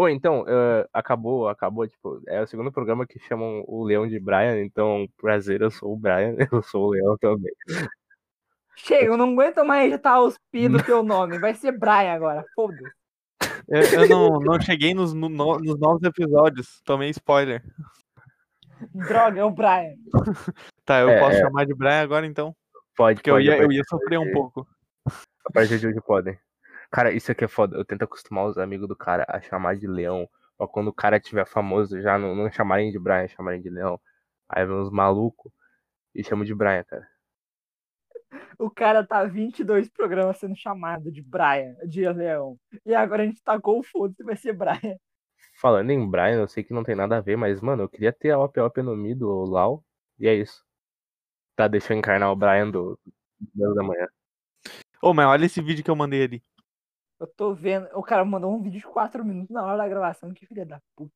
Ou então, uh, acabou, acabou, tipo, é o segundo programa que chamam o Leão de Brian, então, prazer, eu sou o Brian, eu sou o Leão também. Chega, eu não aguento mais estar os pi do teu nome, vai ser Brian agora, foda-se. Eu, eu não, não cheguei nos, no, nos novos episódios, tomei spoiler. Droga, é o Brian. Tá, eu É, posso é. chamar de Brian agora então? Pode, Porque eu pode, ia, a eu ia sofrer um pouco. A partir de hoje podem. Cara, isso aqui é foda. Eu tento acostumar os amigos do cara a chamar de leão. Pra quando o cara tiver famoso já não, não chamarem de Brian, chamarem de leão. Aí vem uns malucos e chamam de Brian, cara. O cara tá 22 programas sendo chamado de Brian, de Leão. E agora a gente tacou o foda-se, vai ser Brian. Falando em Brian, eu sei que não tem nada a ver, mas, mano, eu queria ter a OP OP no Mi do Lau. E é isso. Tá, deixa eu encarnar o Brian do 10 da manhã. Ô, mas olha esse vídeo que eu mandei ali. Eu tô vendo. O cara mandou um vídeo de 4 minutos na hora da gravação. Que filha da puta.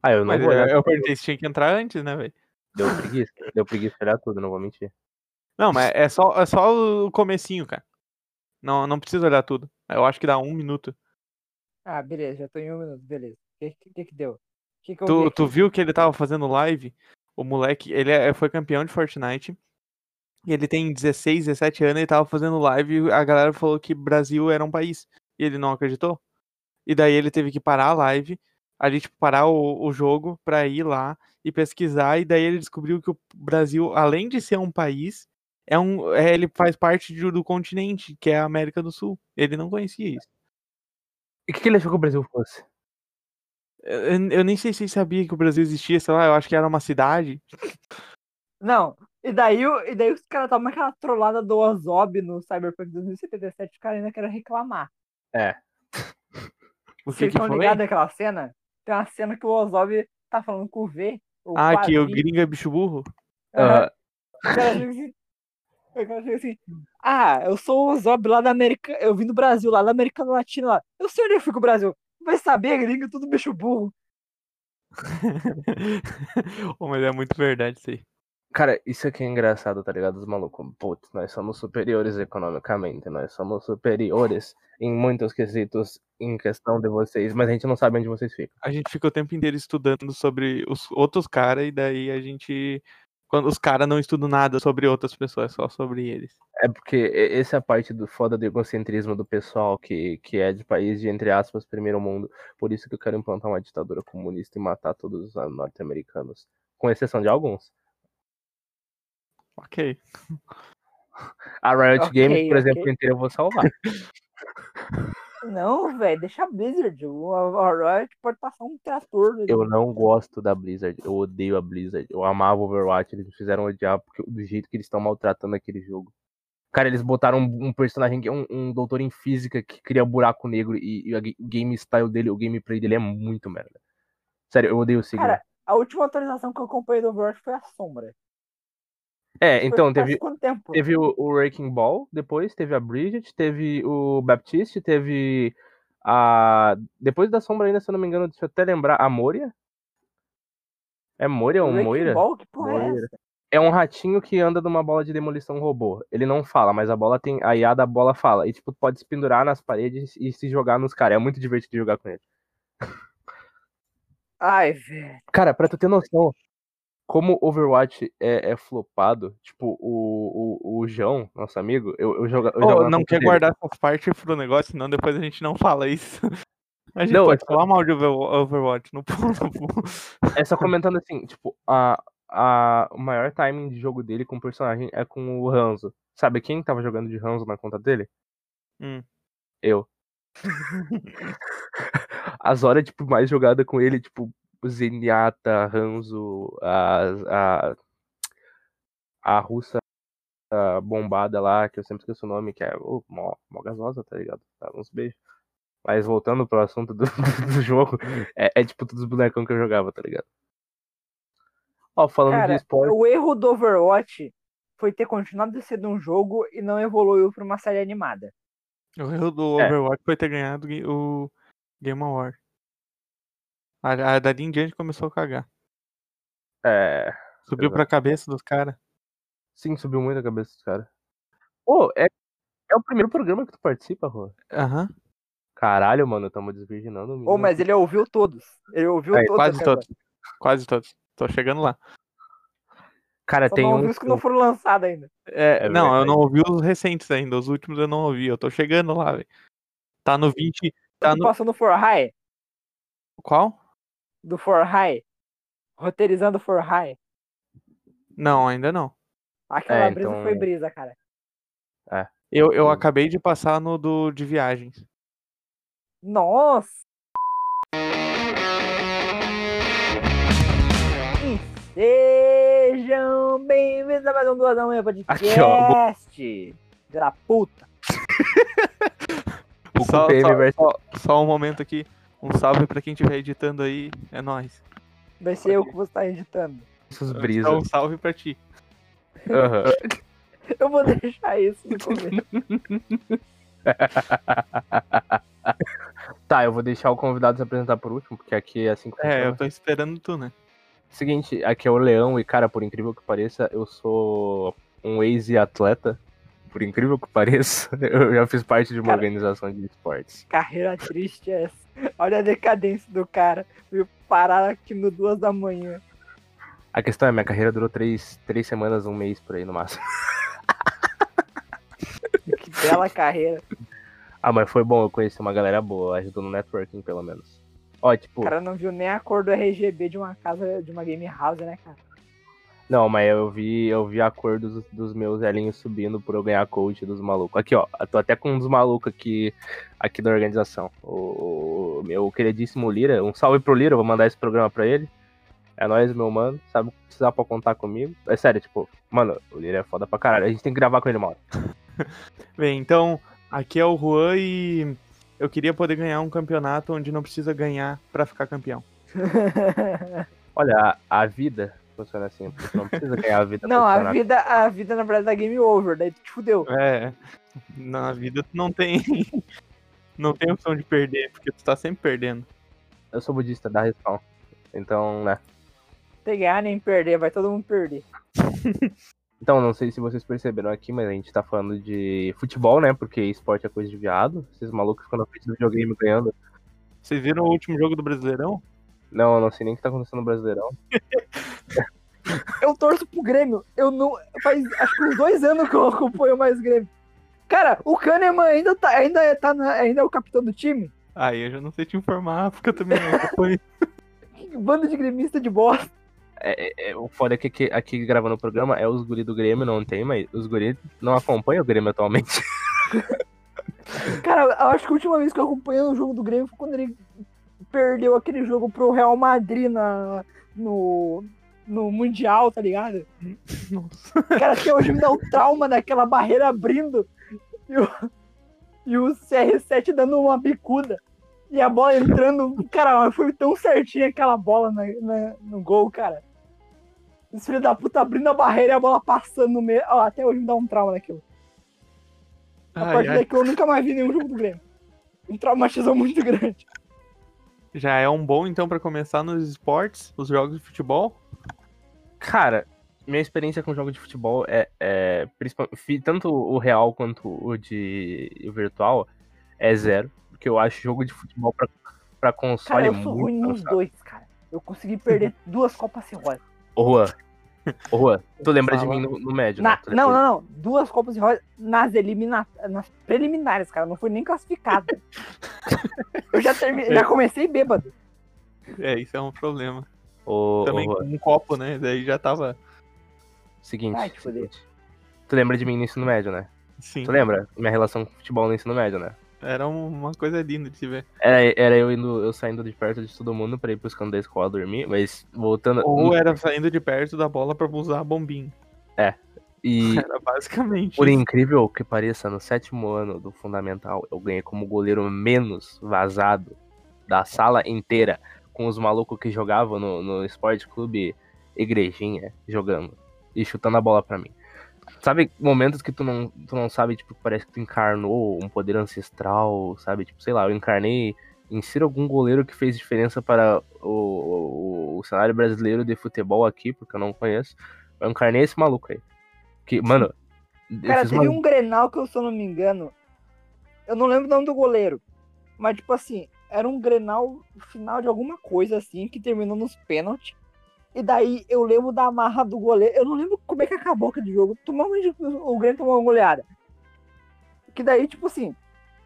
Ah, eu não Mas vou eu, olhar. eu perguntei se tinha que entrar antes, né, velho? Deu preguiça. Deu preguiça de olhar tudo, não vou mentir. Não, mas é só, é só o comecinho, cara. Não, não precisa olhar tudo. Eu acho que dá um minuto. Ah, beleza, já tô em um minuto, beleza. O que, que, que deu? Que que eu vi Tu, tu viu que ele tava fazendo live? O moleque, ele é- foi campeão de Fortnite. E ele tem 16, 17 anos e tava fazendo live e a galera falou que Brasil era um país. E ele não acreditou. E daí ele teve que parar a live, ali, tipo, parar o, o jogo pra ir lá e pesquisar. E daí ele descobriu que o Brasil, além de ser um país, é um, é, ele faz parte de- do continente, que é a América do Sul. Ele não conhecia isso. E o que, que ele achou que o Brasil fosse? Eu, eu- eu nem sei se ele sabia que o Brasil existia, sei lá, eu acho que era uma cidade. Não, e daí, o- e daí os caras tomam aquela trollada do Ozob no Cyberpunk 2077, os caras ainda querem reclamar. É. O Vocês estão ligados naquela cena? Tem uma cena que o Ozob tá falando com o V. Ah, que o gringo é bicho burro? Ah, O cara chega assim. Ah, eu sou o Ozob lá da América. Eu vim do Brasil, lá da América Latina lá. Eu sei onde eu fui com o Brasil. Vai saber, gringo, tudo bicho burro. Mas é muito verdade isso aí. Cara, isso aqui é engraçado, tá ligado? Os malucos, putz, nós somos superiores economicamente, nós somos superiores em muitos quesitos em questão de vocês, mas a gente não sabe onde vocês ficam. A gente fica o tempo inteiro estudando sobre os outros caras e daí a gente. Quando os caras não estudam nada sobre outras pessoas, só sobre eles. É porque essa é a parte do foda do egocentrismo do pessoal que, que é de país de, entre aspas, primeiro mundo. Por isso que eu quero implantar uma ditadura comunista e matar todos os norte-americanos. Com exceção de alguns. Ok. A Riot Ok, Games, por exemplo, ok. inteira eu vou salvar. Não, velho, deixa a Blizzard. O a Riot pode passar um trator. ali. Eu não gosto da Blizzard, eu odeio a Blizzard. Eu amava Overwatch, eles me fizeram odiar porque, do jeito que eles estão maltratando aquele jogo. Cara, eles botaram um, um personagem, que é um, um doutor em física que cria buraco negro e, e a o game style dele, o gameplay dele é muito merda. Sério, eu odeio o Sigma. Cara, a última atualização que eu acompanhei do Overwatch foi a Sombra. É, então, teve, teve o, o Wrecking Ball, depois teve a Bridget, teve o Baptiste, teve a. Depois da sombra ainda, se eu não me engano, deixa eu até lembrar, a Moria. É Moria ou Moira? Ball? Que porra é Moira. essa? É um ratinho que anda numa bola de demolição robô. Ele não fala, mas a bola tem. A IA da bola fala. E, tipo, pode se pendurar nas paredes e se jogar nos caras. É muito divertido jogar com ele. Ai, velho. Cara, pra tu ter noção, como Overwatch é, é flopado, tipo, o, o, o João, nosso amigo, eu, eu joga, eu jogo na não quer dele. guardar essas partes pro negócio, senão depois a gente não fala isso. A gente Não, pode é- falar mal de Over- Overwatch. Não, não, É só comentando assim, tipo, a, a, o maior timing de jogo dele com o personagem é com o Hanzo. Sabe quem tava jogando de Hanzo na conta dele? Hum. Eu. As horas, tipo, mais jogada com ele, tipo, Zenyatta, Hanzo, a, a, a russa a bombada lá, que eu sempre esqueço o nome, que é oh, mó, mó gasosa, tá ligado? Tá, uns beijos. Mas voltando pro assunto do, do jogo, é, é tipo todos os bonecão que eu jogava, tá ligado? Ó, falando de Cara, esporte. o erro do Overwatch foi ter continuado sendo um jogo e não evoluiu pra uma série animada. O erro do É. Overwatch foi ter ganhado ga- o Game Award. A, a dali em diante começou a cagar. É. Subiu Exato. pra cabeça dos caras. Sim, subiu muito a cabeça dos caras. Ô, é, é o primeiro programa que tu participa, Rô? Aham. Caralho, mano, tamo desvirginando Ô, menino mas ele ouviu todos. Ele ouviu Aí, todos. Quase todos. Quase todos. Tô chegando lá. Cara. Só tem não um. os que não foram lançados ainda. É, É não, eu verdade. não ouvi os recentes ainda. Os últimos eu não ouvi. Eu tô chegando lá, velho. Tá no 20. Tá no. passou no For High? Qual? Do For High? Roteirizando For High? Não, ainda não. Aquela É, brisa então- foi brisa, cara. Eu, eu Hum. acabei de passar no do de viagens. Nossa! E sejam bem-vindos a mais um Duas da Manhã Podcast. Aqui, ó, Filha da puta. O Só, só- só- só um momento aqui. Um salve pra quem estiver editando aí. É nóis. Vai ser eu que vou estar editando. versus brisa. Então, um salve pra ti. Aham. Eu vou deixar isso no começo. Tá, eu vou deixar o convidado se apresentar por último, porque aqui é assim que É, funciona. eu tô esperando tu, né? Seguinte, aqui é o Leão e, cara, por incrível que pareça, eu sou um ex-atleta. Por incrível que pareça, eu já fiz parte de uma Cara. organização de esportes. Carreira triste é essa. Olha a decadência do cara. Veio parar aqui no duas da manhã. A questão é, minha carreira durou três, três semanas, um mês por aí no máximo. Que bela carreira. Ah, mas foi bom, eu conheci uma galera boa, ajudou no networking, pelo menos. Ó, tipo, O cara não viu nem a cor do RGB de uma casa, de uma game house, né, cara? Não, mas eu vi, eu vi a cor dos, dos meus velhinhos subindo por eu ganhar coach dos malucos. Aqui, ó, eu tô até com um dos malucos aqui, aqui da organização. O, o meu queridíssimo Lira, um salve pro Lira, eu vou mandar esse programa pra ele. É nóis, meu mano, sabe o que precisar pra contar comigo. É sério, tipo, mano, o Lira é foda pra caralho, a gente tem que gravar com ele, mano. Bem, então, aqui é o Juan e eu queria poder ganhar um campeonato onde não precisa ganhar pra ficar campeão. Olha, a, a vida funciona assim, não precisa ganhar a vida Não, a vida, a vida na verdade é game over, daí tu te fudeu. É, na vida tu não tem. Não tem opção de perder, porque tu tá sempre perdendo. Eu sou budista, dá respawn. Então, né. Tem ganhar nem perder, vai todo mundo perder. Então, não sei se vocês perceberam aqui, mas a gente tá falando de futebol, né? Porque esporte é coisa de viado. Esses malucos ficam na frente do videogame ganhando. Vocês viram o último jogo do Brasileirão? Não, eu não sei nem o que tá acontecendo no Brasileirão. Eu torço pro Grêmio. Eu não. Faz acho que uns dois anos que eu acompanho mais Grêmio. Cara, o Kahneman ainda, tá, ainda, tá na- ainda é o capitão do time. Aí eu já não sei te informar, porque eu também não acompanho. Que Bando de gremista de bosta. É, é, o foda é que aqui, aqui gravando o programa é os guri do Grêmio, não tem, mas os guri não acompanham o Grêmio atualmente. Cara, eu acho que a última vez que eu acompanhei o jogo do Grêmio foi quando ele perdeu aquele jogo pro Real Madrid na, no, no Mundial, tá ligado? Nossa. Cara, até hoje me dá um trauma daquela barreira abrindo e o, e o CR7 dando uma bicuda. E a bola entrando. Cara, foi tão certinha aquela bola na- na- no gol, cara. Esse filho da puta abrindo a barreira e a bola passando no meio. Ó, até hoje me dá um trauma daquilo. A Ai, partir ai. daqui eu nunca mais vi nenhum jogo do Grêmio. Um traumatismo muito grande. Já é um bom então pra começar nos esportes, os jogos de futebol. Cara, minha experiência com jogo de futebol é, é tanto o real quanto o de o virtual é zero. Porque eu acho jogo de futebol pra, pra console Cara, eu sou muito ruim nos dois, cara. Eu consegui perder duas Copas Cirrose. Ô, Juan. Ô, Juan, tu lembra de mim no, no médio, Na- né? Não, não, não. Duas Copas de Rosa nas eliminatórias, nas preliminares, cara. Não foi nem classificado. eu já terminei, já comecei bêbado. É, isso é um problema. Ô, ô, Também com um copo, né? Daí já tava. seguinte, Ai, seguinte. Tu lembra de mim no ensino médio, né? Sim. Tu lembra? Minha relação com futebol no ensino médio, né? Era uma coisa linda de se ver. Era, era eu indo, eu saindo de perto de todo mundo pra ir pros cantos da escola dormir, mas voltando. Ou era saindo de perto da bola pra usar a bombinha. E Era basicamente por isso. incrível que pareça, no sétimo ano do fundamental, eu ganhei como goleiro menos vazado da sala inteira, com os malucos que jogavam no, no Esporte Clube Igrejinha jogando e chutando a bola pra mim. Sabe, momentos que tu não, tu não sabe, tipo, parece que tu encarnou um poder ancestral, sabe? Tipo, sei lá, eu encarnei insira algum goleiro que fez diferença para o, o, o cenário brasileiro de futebol aqui, porque eu não conheço. Eu encarnei esse maluco aí. Que, mano, Cara, teve um Grenal que eu, se eu não me engano, eu não lembro o nome do goleiro. Mas, tipo assim, era um Grenal final de alguma coisa assim, que terminou nos pênaltis. E daí eu lembro da marra do goleiro. Eu não lembro como é que acabou aquele jogo. Tomamos, o Grêmio tomou uma goleada. Que daí, tipo assim,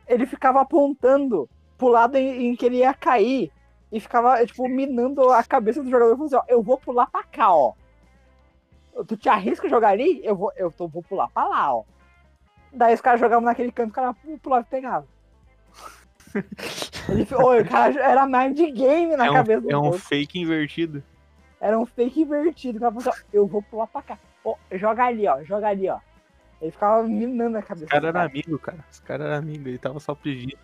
ele ficava apontando pro lado em, em que ele ia cair. E ficava, tipo, minando a cabeça do jogador. Falando assim, ó, eu vou pular pra cá, ó. Tu te arrisca a jogar ali? Eu vou, eu tô, vou pular pra lá, ó. Daí os caras jogavam naquele canto, o cara pulava e pegava. Ele, o cara era mind game na É um, cabeça do é um outro. fake invertido. Era um fake invertido. O cara falou assim, eu vou pular pra cá. Ó, joga ali, ó. Joga ali, ó. Ele ficava minando a cabeça. Os caras eram cara. amigos, cara. Os caras eram amigos, ele tava só pedindo.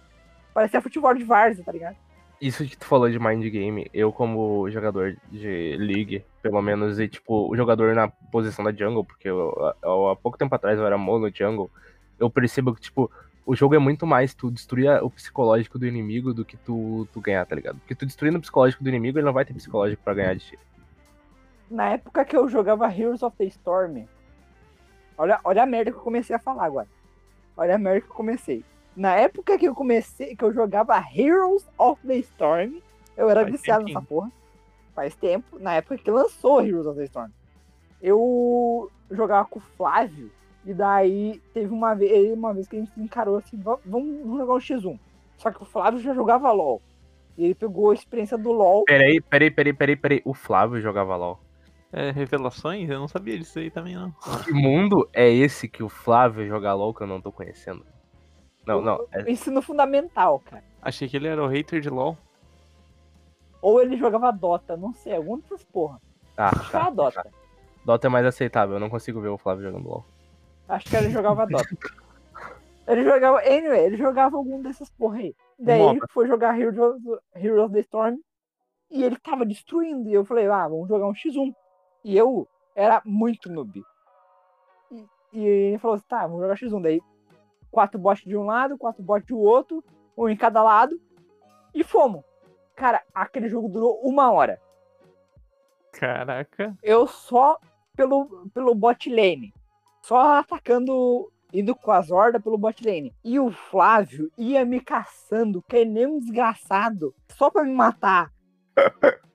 Parecia futebol de várzea, tá ligado? Isso que tu falou de mind game, eu como jogador de League, pelo menos, e tipo, o jogador na posição da jungle, porque eu, eu- há pouco tempo atrás eu era mono jungle, eu percebo que, tipo, o jogo é muito mais tu destruir o psicológico do inimigo do que tu, tu ganhar, tá ligado? Porque tu destruindo o psicológico do inimigo, ele não vai ter psicológico pra ganhar de ti. Na época que eu jogava Heroes of the Storm. Olha, olha a merda que eu comecei a falar agora. Olha a merda que eu comecei. Na época que eu comecei, que eu jogava Heroes of the Storm, eu era Faz viciado tempinho. nessa porra. Faz tempo, na época que lançou Heroes of the Storm. Eu jogava com o Flávio, e daí teve uma vez, uma vez que a gente encarou assim, "Va- vamos vamos jogar um X1. Só que o Flávio já jogava LOL. E ele pegou a experiência do LOL. Peraí, peraí, peraí, peraí, peraí. O Flávio jogava LOL. É, revelações? Eu não sabia disso aí também, não. Que mundo é esse que o Flávio joga LOL que eu não tô conhecendo? Não, não. É... Ensino fundamental, cara. Achei que ele era o hater de LOL. Ou ele jogava Dota, não sei, alguma dessas porra. Ah, Acho que era tá. Dota. Dota é mais aceitável, eu não consigo ver o Flávio jogando LOL. Acho que ele jogava Dota. Ele jogava. Anyway, ele jogava algum dessas porra aí. Daí MOBA. ele foi jogar Heroes of, Heroes of the Storm e ele tava destruindo. E eu falei, ah, vamos jogar um X1. E eu era muito noob. E, e ele falou assim, tá, vamos jogar X1. Daí, quatro bots de um lado, quatro bots do outro, um em cada lado. E fomos. Cara, aquele jogo durou uma hora. Caraca. eu só pelo, pelo bot lane. Só atacando, indo com as hordas pelo bot lane. E o Flávio ia me caçando, que nem um desgraçado, só pra me matar.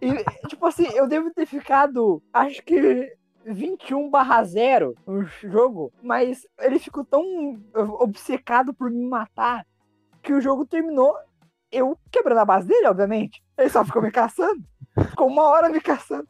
E, tipo assim, eu devo ter ficado, acho que 21 barra 0 no jogo, mas ele ficou tão obcecado por me matar que o jogo terminou eu quebrando a base dele, obviamente. Ele só ficou me caçando. Ficou uma hora me caçando.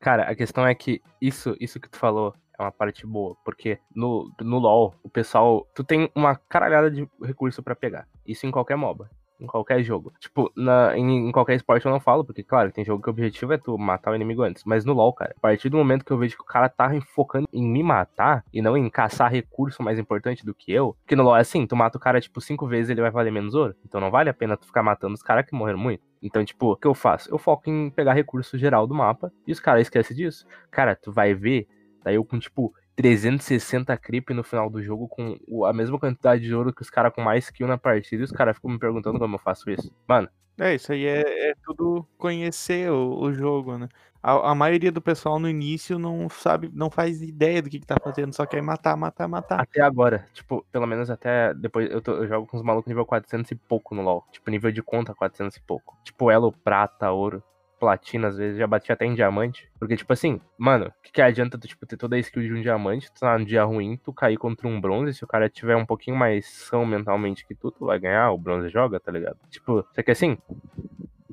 Cara, a questão é que isso, isso que tu falou é uma parte boa, porque no, no LoL, o pessoal, tu tem uma caralhada de recurso pra pegar. Isso em qualquer MOBA, em qualquer jogo. Tipo, na, em, em qualquer esporte eu não falo, porque claro, tem jogo que o objetivo é tu matar o inimigo antes, mas no LoL, cara, a partir do momento que eu vejo que o cara tá focando em me matar e não em caçar recurso mais importante do que eu, porque no LoL é assim, tu mata o cara tipo cinco vezes ele vai valer menos ouro, então não vale a pena tu ficar matando os caras que morreram muito. Então, tipo, o que eu faço? Eu foco em pegar recurso geral do mapa e os caras esquecem disso. Cara, tu vai ver, daí eu com, tipo, 360 creep no final do jogo com a mesma quantidade de ouro que os caras com mais skill na partida e os caras ficam me perguntando como eu faço isso. Mano, É, isso aí é, é tudo conhecer o, o jogo, né? A, a maioria do pessoal no início não sabe, não faz ideia do que, que tá fazendo, só quer matar, matar, matar. até agora, tipo, pelo menos até depois, eu, tô- eu jogo com os malucos nível 400 e pouco no LoL. Tipo, nível de conta 400 e pouco. Tipo, elo, prata, ouro, platina, às vezes, já bati até em diamante. Porque, tipo assim, mano, o que, que adianta tu, tipo, ter toda a skill de um diamante, tu tá num dia ruim, tu cair contra um bronze, se o cara tiver um pouquinho mais são mentalmente que tu, tu vai ganhar, o bronze joga, tá ligado? Tipo, só que assim,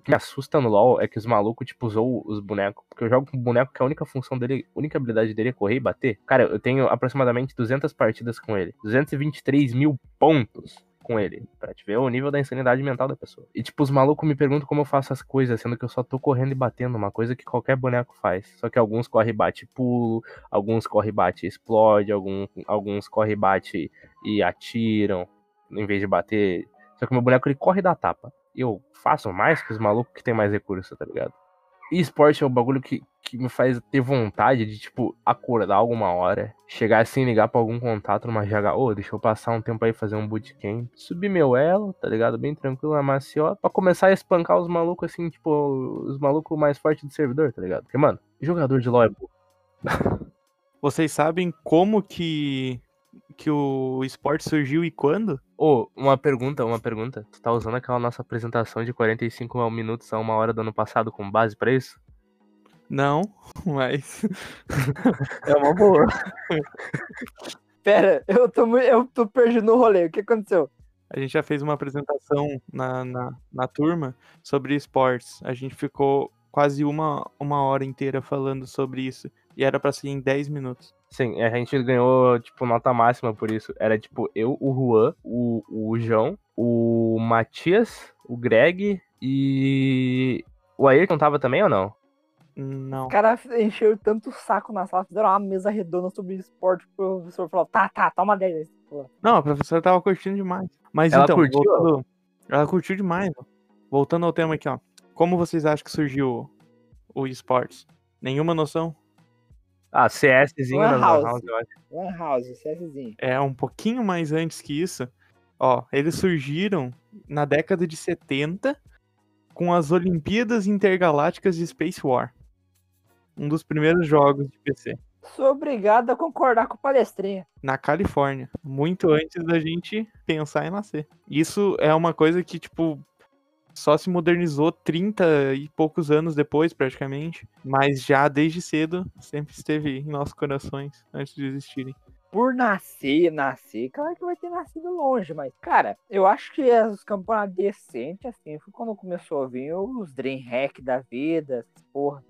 que me assusta no LoL é que os malucos, tipo, usou os bonecos. Porque eu jogo com um boneco que a única função dele, a única habilidade dele é correr e bater. Cara, eu tenho aproximadamente 200 partidas com ele. 223 mil pontos com ele. Pra te ver o nível da insanidade mental da pessoa. E, tipo, os malucos me perguntam como eu faço as coisas, sendo que eu só tô correndo e batendo. Uma coisa que qualquer boneco faz. Só que alguns corre, bate e pulo. Alguns corre, bate e explode. Algum, alguns corre, bate e atiram. Em vez de bater. Só que meu boneco ele corre e dá tapa eu faço mais que os malucos que tem mais recurso, tá ligado? Esporte é um bagulho que, que me faz ter vontade de, tipo, acordar alguma hora, chegar assim, ligar pra algum contato numa GH, ô, deixa eu passar um tempo aí fazer um bootcamp, subir meu elo, tá ligado? Bem tranquilo, na maciota, pra começar a espancar os malucos assim, tipo, os malucos mais fortes do servidor, tá ligado? Porque, mano, jogador de LoL é burro. Vocês sabem como que que o esporte surgiu e quando? Ô, uma pergunta, uma pergunta. Tu tá usando aquela nossa apresentação de 45 minutos a uma hora do ano passado como base pra isso? Não, mas. É uma boa. Pera, eu tô, eu tô perdido no rolê. O que aconteceu? A gente já fez uma apresentação na, na, na turma sobre esportes. A gente ficou quase uma, uma hora inteira falando sobre isso. E era pra ser em 10 minutos. Sim, a gente ganhou, tipo, nota máxima por isso. Era, tipo, eu, o Juan, o, o João, o Matias, o Greg e... O Ayrton tava também ou não? Não. Os caras encheram tanto o saco na sala, fizeram uma mesa redonda sobre esporte. O professor falou: tá, tá, toma 10 aí. Pô, Não, a professora tava curtindo demais. Mas Ela então, curtiu? voltando- ela curtiu demais. ó. Voltando ao tema aqui, ó. Como vocês acham que surgiu o, o esportes? Nenhuma noção? Ah, CSzinho Lan House. House, eu acho. Lan House, CSzinho. É um pouquinho mais antes que isso. Ó, eles surgiram na década de 70 com as Olimpíadas Intergalácticas de Space War. Um dos primeiros jogos de PC. Sou obrigado a concordar com o palestrinha. Na Califórnia. Muito antes da gente pensar em nascer. Isso é uma coisa que, tipo, só se modernizou 30 e poucos anos depois, praticamente. Mas já desde cedo sempre esteve em nossos corações antes de existirem. Por nascer, nascer, claro que vai ter nascido longe, mas, cara, eu acho que os campeonatos decentes, assim, foi quando começou a vir os Dreamhack da vida, porra.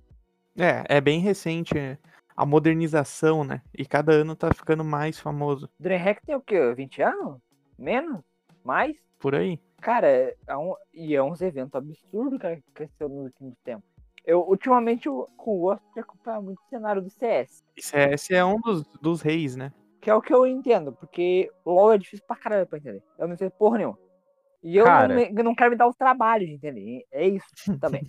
É, é bem recente é, a modernização, né? E cada ano tá ficando mais famoso. Dreamhack tem o quê? 20 anos? Menos? Mais? Por aí. Cara, é um, e é uns eventos absurdos que cresceu nos últimos tempos. Eu, ultimamente, eu gosto de acompanhar muito o cenário do CS. E CS é um dos, dos reis, né? Que é o que eu entendo, porque LoL é difícil pra caralho pra entender. Eu não sei porra nenhuma. E eu Cara. não, me- não quero me dar o trabalho de entender. É isso também.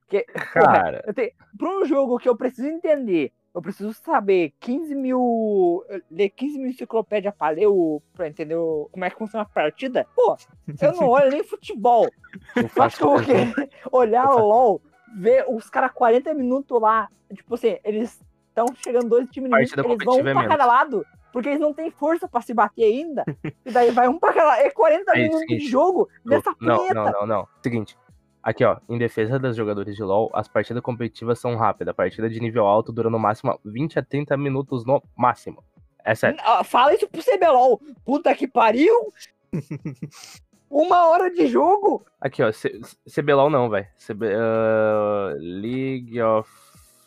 Porque, porra, Cara, eu tenho, pra um jogo que eu preciso entender, eu preciso saber 15 mil. ler 15 mil enciclopédia pra ler o. pra entender o- como é que funciona a partida. Pô, eu não olho nem futebol. eu faço que eu vou querer olhar o LOL, ver os caras 40 minutos lá. Tipo assim, eles estão chegando dois times inimigos, eles vão um é pra cada lado, porque eles não têm força pra se bater ainda. e daí vai um pra cada lado. É 40 Aí, minutos de jogo nessa Não, punheta. não, não, não. Seguinte. Aqui, ó. Em defesa dos jogadores de LoL, as partidas competitivas são rápidas. A partida de nível alto dura no máximo 20 a 30 minutos no máximo. É sério. Fala isso pro CBLOL. Puta que pariu! Uma hora de jogo? Aqui, ó. C- CBLOL não, velho. CB... ah, League of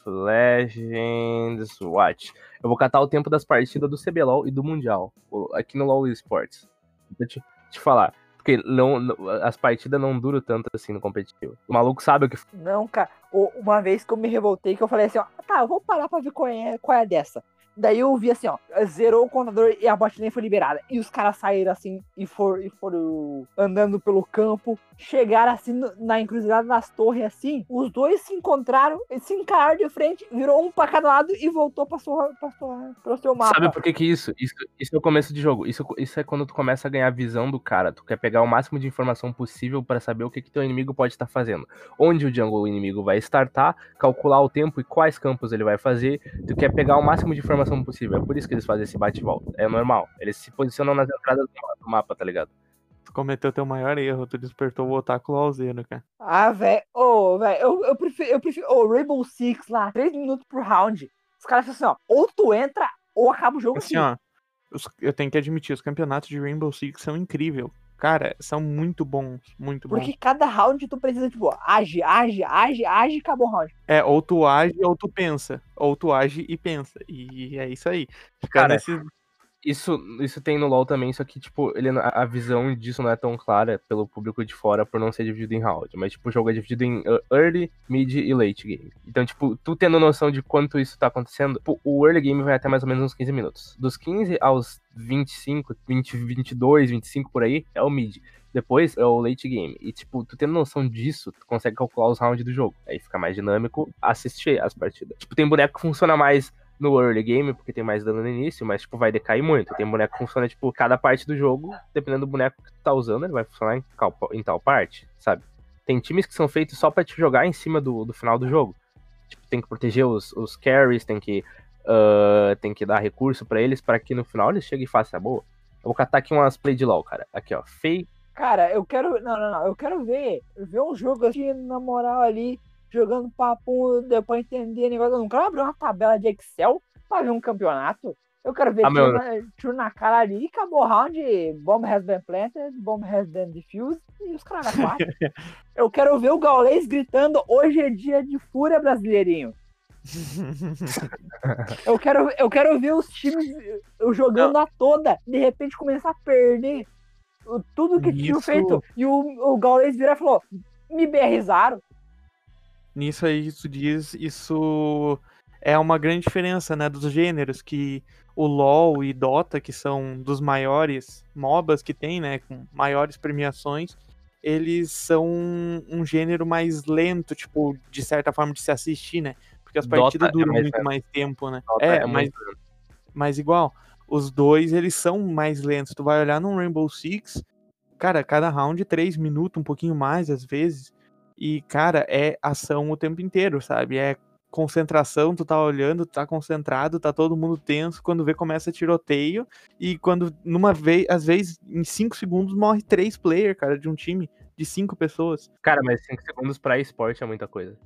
Legends Watch. Eu vou catar o tempo das partidas do CBLOL e do Mundial. Aqui no LoL Esports. Vou te, te falar. Porque não, não- as partidas não duram tanto assim no competitivo. O maluco sabe o que Não, cara. Uma vez que eu me revoltei, que eu falei assim, ó, tá, eu vou parar pra ver qual é, qual é a dessa. Daí eu vi assim, ó, zerou o contador e a botlane foi liberada. E os caras saíram assim e, for, e foram andando pelo campo. Chegaram assim na encruzilhada das torres assim. Os dois se encontraram, se encararam de frente, virou um pra cada lado e voltou pra sua, pra sua, pro seu mapa. Sabe por que que isso? isso? Isso é o começo de jogo. Isso, isso é quando tu começa a ganhar a visão do cara. Tu quer pegar o máximo de informação possível pra saber o que que teu inimigo pode estar fazendo. Onde o jungle inimigo vai startar, calcular o tempo e quais campos ele vai fazer. Tu quer pegar o máximo de informação possível. É por isso que eles fazem esse bate e volta. É normal. Eles se posicionam nas entradas do mapa, tá ligado? Tu cometeu teu maior erro, tu despertou o otaku lauzeiro, cara. Ah, velho, ô, velho, eu, eu prefiro, eu prefiro, ô, Rainbow Six lá, 3 minutos por round. Os caras falam assim, ó, ou tu entra, ou acaba o jogo Assim, assim. ó, os- eu tenho que admitir, os campeonatos de Rainbow Six são incríveis. Cara, são muito bons, muito bons. Porque cada round tu precisa, tipo, age, age, age, age e acabou o round. É, ou tu age ou tu pensa. Ou tu age e pensa. E é isso aí. Fica Cara, nesse... Isso, isso tem no LoL também, só que, tipo, ele, a visão disso não é tão clara pelo público de fora por não ser dividido em round. Mas, tipo, o jogo é dividido em uh, early, mid e late game. Então, tipo, tu tendo noção de quanto isso tá acontecendo, tipo, o early game vai até mais ou menos uns 15 minutos. Dos 15 aos 25, 20, 22, 25 por aí, é o mid. Depois é o late game. E, tipo, tu tendo noção disso, tu consegue calcular os rounds do jogo. Aí fica mais dinâmico assistir as partidas. Tipo, tem boneco que funciona mais no early game, porque tem mais dano no início, mas, tipo, vai decair muito. Tem boneco que funciona, tipo, cada parte do jogo, dependendo do boneco que tu tá usando, ele vai funcionar em, cal- em tal parte, sabe? Tem times que são feitos só pra te jogar em cima do, do final do jogo. Tipo, tem que proteger os, os carries, tem que ah, tem que dar recurso pra eles para que no final eles cheguem e façam a boa. Eu vou catar aqui umas play de LoL, cara. Aqui, ó. Fei. Cara, eu quero. Não, não, não. Eu quero ver. Ver um jogo assim, na moral, ali, jogando papo, deu pra entender negócio. Eu não quero abrir uma tabela de Excel pra ver um campeonato. Eu quero ver Ah, tiro, na, tiro na cara ali e acabou o round. Bomb has been planted, bomb has been defused e os caras quatro. eu quero ver o Gaulês gritando: hoje é dia de fúria brasileirinho. Eu quero, eu quero ver os times eu jogando a toda, de repente começar a perder tudo que Isso. feito. E o, o Gaules virar e falou: me berrizaram. Nisso aí, isso diz, isso é uma grande diferença, né, dos gêneros, que o LoL e Dota, que são dos maiores MOBAs que tem, né, com maiores premiações, eles são um gênero mais lento, tipo, de certa forma de se assistir, né, porque as Dota partidas é duram mais muito lento. mais tempo, né. Dota é, é muito- mas igual, os dois, eles são mais lentos. Tu vai olhar num Rainbow Six, cara, cada round três minutos, um pouquinho mais às vezes. E, cara, é ação o tempo inteiro, sabe? É concentração, tu tá olhando, tu tá concentrado, tá todo mundo tenso, quando vê começa tiroteio, e quando, numa vez, às vezes, em cinco segundos morre três players, cara, de um time de cinco pessoas. Cara, mas 5 segundos pra esporte é muita coisa.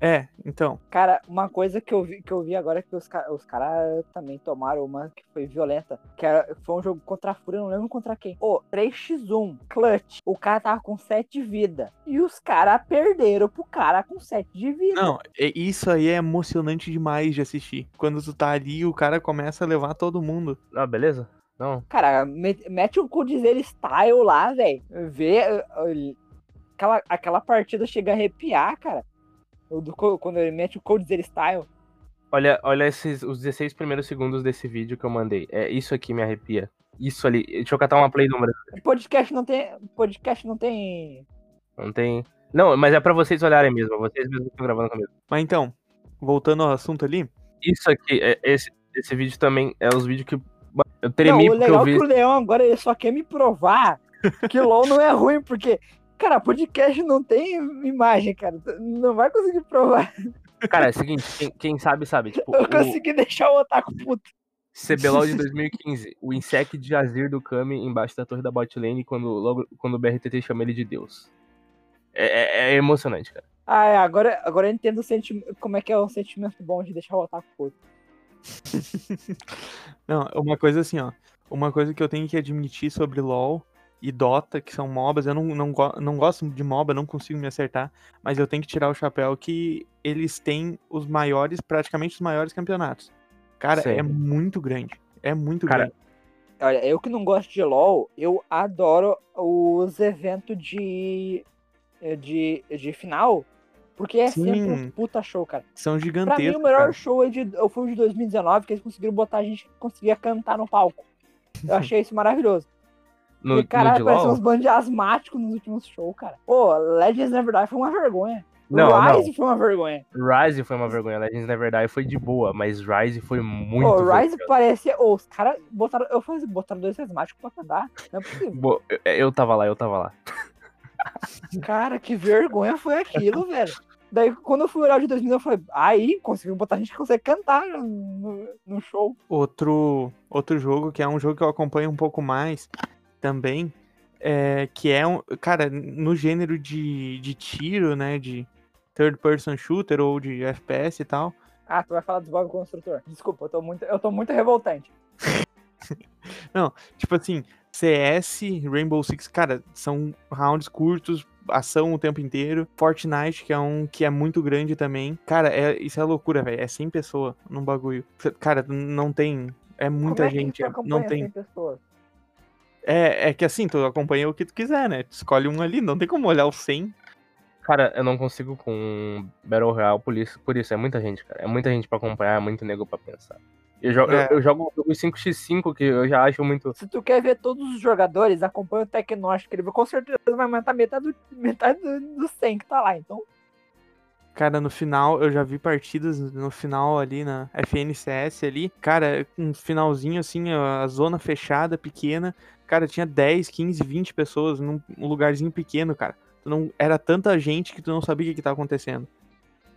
É, então, Cara, uma coisa que eu vi, que eu vi agora é que os, os caras também tomaram uma que foi violenta. Que era, foi um jogo contra a Fúria, não lembro contra quem. Ô, 3x1, clutch. O cara tava com 7 de vida. E os caras perderam pro cara com 7 de vida. não, é- isso aí é emocionante demais de assistir. Quando tu tá ali, o cara começa a levar todo mundo. Ah, beleza? Não. Cara, me- mete um Coldzera style lá, velho. Vê uh, uh, aquela, aquela partida chega a arrepiar, cara. Do quando ele mete o Coldzera style. Olha, olha esses, os 16 primeiros segundos desse vídeo que eu mandei. É isso aqui me arrepia. Isso ali. Deixa eu catar uma play do Podcast não tem. Podcast não tem. Não tem. Não, mas é pra vocês olharem mesmo. Vocês mesmos que estão gravando comigo. Mas então, voltando ao assunto ali, Isso aqui, é, esse, esse vídeo também é os vídeos que. Eu tremi não, o legal eu é vi. que o Leão agora ele só quer me provar que LOL não é ruim, porque, cara, podcast não tem imagem, cara. Não vai conseguir provar. Cara, é o seguinte, quem, quem sabe, sabe. Tipo, Eu o consegui deixar o Otaku puto. CBLOL de 2015. O Insect de Azir do Kami embaixo da torre da bot lane quando, logo, quando o BRTT chama ele de Deus. É, é- é emocionante, cara. Ah, é, agora, agora eu entendo o senti- como é que é um sentimento bom de deixar o Otaku puto. Não, uma coisa assim, ó. Uma coisa que eu tenho que admitir sobre LoL e Dota, que são MOBAs, eu não, não, não gosto de MOBA, não consigo me acertar, mas eu tenho que tirar o chapéu que eles têm os maiores, praticamente os maiores campeonatos. Cara, Sim. é muito grande. É muito Cara, grande. Olha, eu que não gosto de LoL, eu adoro os eventos de, de, de final, porque é sempre Sim. um puta show, cara. São Pra mim, gigantescos. o melhor cara. show é de, foi o de 2019, que eles conseguiram botar a gente que conseguia cantar no palco. Eu achei isso maravilhoso. No, e, de parece uns bandos de asmáticos nos últimos shows, cara. Pô, Legends Never Die foi uma vergonha. Não, Rise foi uma vergonha. Rise foi uma vergonha. Legends na verdade foi de boa, mas Rise foi muito. Pô, Rise vergonhoso. parecia. Ô, os caras botaram. Eu falei, botaram dois asmáticos pra cantar. Não é possível. Bo- eu, eu tava lá, eu tava lá. Cara, que vergonha foi aquilo, velho. Daí, quando eu fui olhar de 2000, eu falei, aí, conseguiu botar a gente que consegue cantar no, no show. Outro, outro jogo, que é um jogo que eu acompanho um pouco mais também, é, que é um. Cara, no gênero de, de tiro, né? De third person shooter ou de FPS e tal. Ah, tu vai falar dos bagulho construtor. Desculpa, eu tô muito, eu tô muito revoltante. Tipo assim, CS, Rainbow Six, cara, são rounds curtos, ação o tempo inteiro. Fortnite, que é um que é muito grande também. Cara, é, isso é loucura, velho. É 100 pessoas num bagulho. Cara, não tem. É muita Como é gente. é- não tem. 100 pessoas? É, é que assim, tu acompanha o que tu quiser, né? Tu escolhe um ali, não tem como olhar o 100. Cara, eu não consigo com Battle Royale por isso, por isso. É muita gente, cara. É muita gente pra acompanhar, é muito nego pra pensar. Eu jogo, É. eu, eu jogo o 5x5, que eu já acho muito. Se tu quer ver todos os jogadores, acompanha o Tecnóstico, ele vai- com certeza vai aumentar metade do, metade do, do 100 que tá lá, então. Cara, no final, eu já vi partidas no final ali na FNCS ali. Cara, um finalzinho assim, a zona fechada, pequena. Cara, tinha 10, 15, 20 pessoas num lugarzinho pequeno, cara. Tu não, era tanta gente que tu não sabia o que, que tava acontecendo.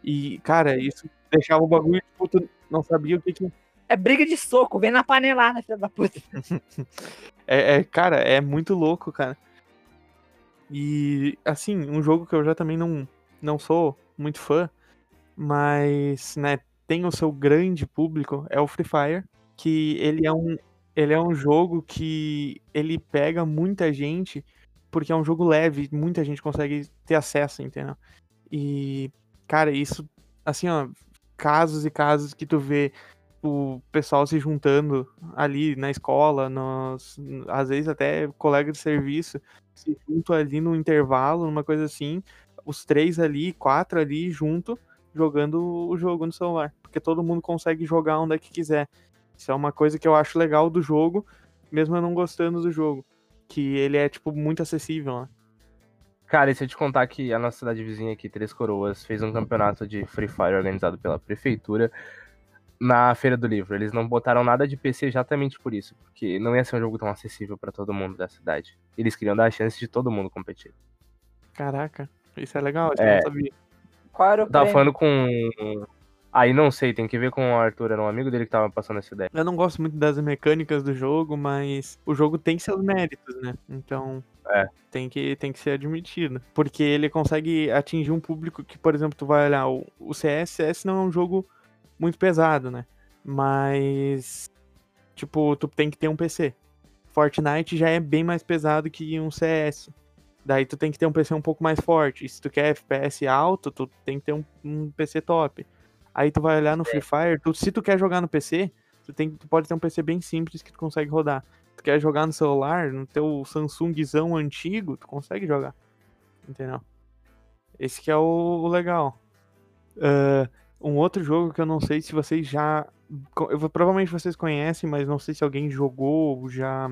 E, cara, isso, deixava o bagulho, tipo, tu não sabia o que que... É briga de soco, vem na panelada, filha da puta. É, é, cara, é muito louco, cara. E, assim, um jogo que eu já também não, não sou muito fã, mas, né, tem o seu grande público, é o Free Fire, que ele é um, ele é um jogo que ele pega muita gente, porque é um jogo leve, muita gente consegue ter acesso, entendeu? E, cara, isso, assim, ó, casos e casos que tu vê o pessoal se juntando ali na escola, nos, às vezes até colega de serviço, se juntam ali no intervalo, numa coisa assim, os três ali, quatro ali junto, jogando o jogo no celular. Porque todo mundo consegue jogar onde é que quiser. Isso é uma coisa que eu acho legal do jogo, mesmo eu não gostando do jogo. Que ele é, tipo, muito acessível, né? Cara, e se eu te contar que a nossa cidade vizinha aqui, Três Coroas, fez um campeonato de Free Fire organizado pela prefeitura na Feira do Livro. Eles não botaram nada de PC exatamente por isso, porque não ia ser um jogo tão acessível pra todo mundo da cidade. Eles queriam dar a chance de todo mundo competir. Caraca, isso é legal, eu É. não sabia. Qual era o tava prêmio? falando com. Aí não sei, tem que ver com o Arthur, era um amigo dele que tava passando essa ideia. Eu não gosto muito das mecânicas do jogo, mas o jogo tem seus méritos, né? Então, É. tem que, tem que ser admitido. Porque ele consegue atingir um público que, por exemplo, tu vai olhar o, o CS, CS não é um jogo muito pesado, né? Mas, tipo, tu tem que ter um PC. Fortnite já é bem mais pesado que um CS. Daí tu tem que ter um PC um pouco mais forte. E se tu quer FPS alto, tu tem que ter um, um PC top. Aí tu vai olhar no Free Fire, tu- se tu quer jogar no PC, tu, tem, tu pode ter um PC bem simples que tu consegue rodar. Tu quer jogar no celular, no teu Samsungzão antigo, tu consegue jogar. Entendeu? Esse que é o, o legal. Ah, um outro jogo que eu não sei se vocês já. eu provavelmente vocês conhecem, mas não sei se alguém jogou, já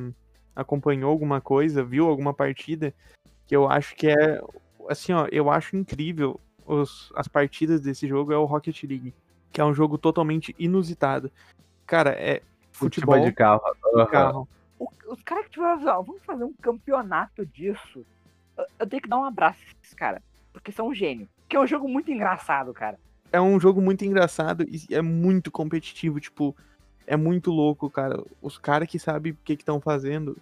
acompanhou alguma coisa, viu alguma partida. Que eu acho que é. Assim, ó, eu acho incrível os- as partidas desse jogo é o Rocket League, que é um jogo totalmente inusitado. Cara, é futebol, de carro. e Aham. carro. O- os caras que tiveram, ó, vamos fazer um campeonato disso. Eu, eu tenho que dar um abraço pra esses caras, porque são um gênio. Que é um jogo muito engraçado, cara. É um jogo muito engraçado e é muito competitivo, tipo, é muito louco, cara. Os caras que sabem o que estão fazendo.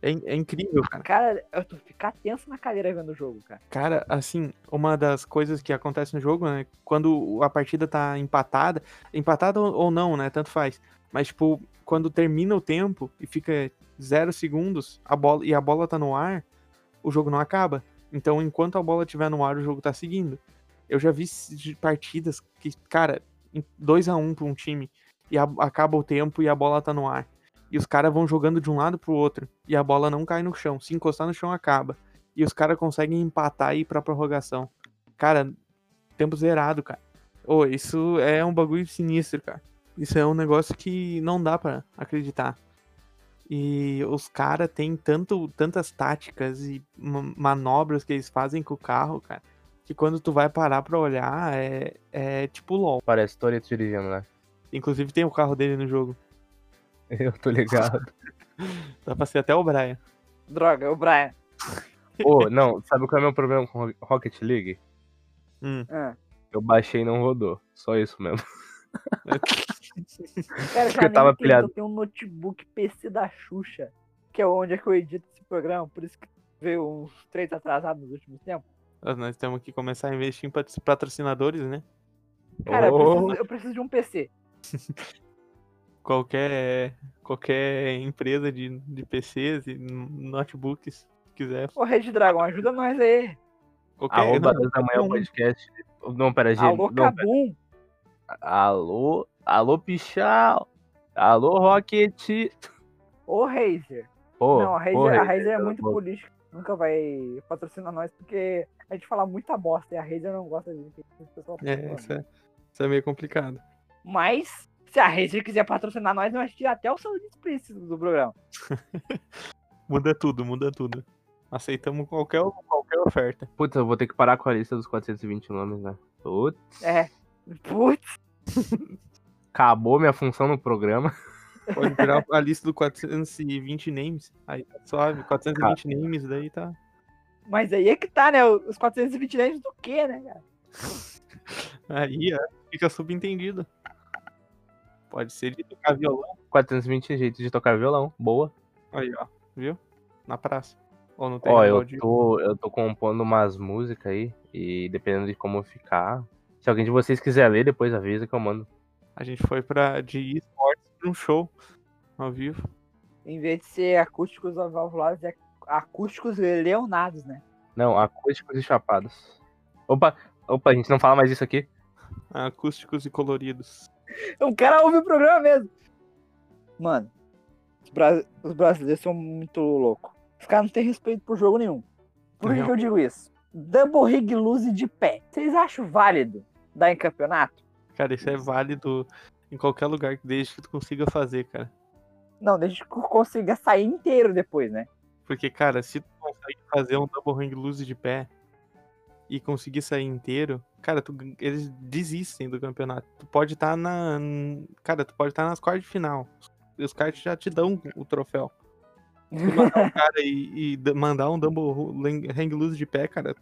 É, é incrível, cara. Cara, eu tô ficar tenso na cadeira vendo o jogo, cara. Cara, assim, uma das coisas que acontece no jogo, né? Quando a partida tá empatada, empatada ou não, né? Tanto faz. Mas, tipo, quando termina o tempo e fica zero segundos a bola, e a bola tá no ar, o jogo não acaba. Então, enquanto a bola estiver no ar, o jogo tá seguindo. Eu já vi partidas que, cara, 2 a 1 um pra um time, e a- acaba o tempo e a bola tá no ar. E os caras vão jogando de um lado pro outro, e a bola não cai no chão. Se encostar no chão, acaba e os caras conseguem empatar e ir pra prorrogação. Cara, tempo zerado, cara. Ô, isso é um bagulho sinistro, cara. Isso é um negócio que não dá pra acreditar. E os caras têm tanto, tantas táticas e ma- manobras que eles fazem com o carro, cara, que quando tu vai parar pra olhar, é, é tipo LOL. Parece Toreto dirigindo, né? Inclusive tem o carro dele no jogo. Eu tô ligado. Dá pra ser até o Brian. Droga, o Brian. Ô, não, sabe qual é o meu problema com Ro- Rocket League? Hum. Ah. Eu baixei e não rodou. Só isso mesmo. Cara, Porque já eu tava pilhado. eu tenho um notebook PC da Xuxa, que é onde é que eu edito esse programa, por isso que veio uns três atrasados nos últimos tempos. Nós temos que começar a investir em pat- patrocinadores, né? Cara, eu, Ô, preciso, eu preciso de um PC. Qualquer qualquer empresa de, de PCs e notebooks se quiser Ô, Rede Dragon, ajuda nós aí. qualquer Arroba não, da manhã não. podcast. Não, pera, gente. Alô, não, pera. Cabum. Alô, alô, Pichal. Alô, Rocket. Ô, Razer. Pô, Não, a Razer, pô, a Razer, Razer é muito vou- política. Nunca vai patrocinar nós, porque a gente fala muita bosta e a Razer não gosta de gente. o pessoal É, isso é, isso é meio complicado. Mas, se a Razer quiser patrocinar nós, nós tirar até o seu explícito do programa. Muda tudo, muda tudo. Aceitamos qualquer, qualquer oferta. Putz, eu vou ter que parar com a lista dos 420 nomes, né? Putz, É. Putz, acabou minha função no programa. Pode virar a lista do 420 names. Aí tá suave, 420 names, daí tá. mas aí é que tá, né? Os 420 names do quê, né, cara? Aí, ó, fica subentendido. Pode ser de tocar violão. 420 jeitos de tocar violão. Boa. Aí, ó, viu? Na praça. Ou não tem Ó, no eu tô, eu tô compondo umas músicas aí. E dependendo de como ficar. Se alguém de vocês quiser ler, depois avisa que eu mando. A gente foi pra, de esportes pra um show ao vivo. Em vez de ser acústicos valvulados, é acústicos leonados, né? Não, acústicos e chapados. Opa, opa, a gente não fala mais isso aqui. Acústicos e coloridos. O cara ouve o programa mesmo. Mano, os, bra- os brasileiros são muito loucos. Os caras não têm respeito por jogo nenhum. Por que, que eu digo isso? Double rig loose de pé. Vocês acham válido dar em campeonato? Cara, isso é válido em qualquer lugar, desde que tu consiga fazer, cara. Não, desde que eu consiga sair inteiro depois, né? Porque, cara, se tu consegue fazer um double hang loose de pé e conseguir sair inteiro, cara, tu- eles desistem do campeonato. Tu pode estar na. Cara, tu pode estar nas quartas de final. Os caras já te dão o troféu. Tu matar um cara e, e mandar um double hang- hang loose de pé, cara,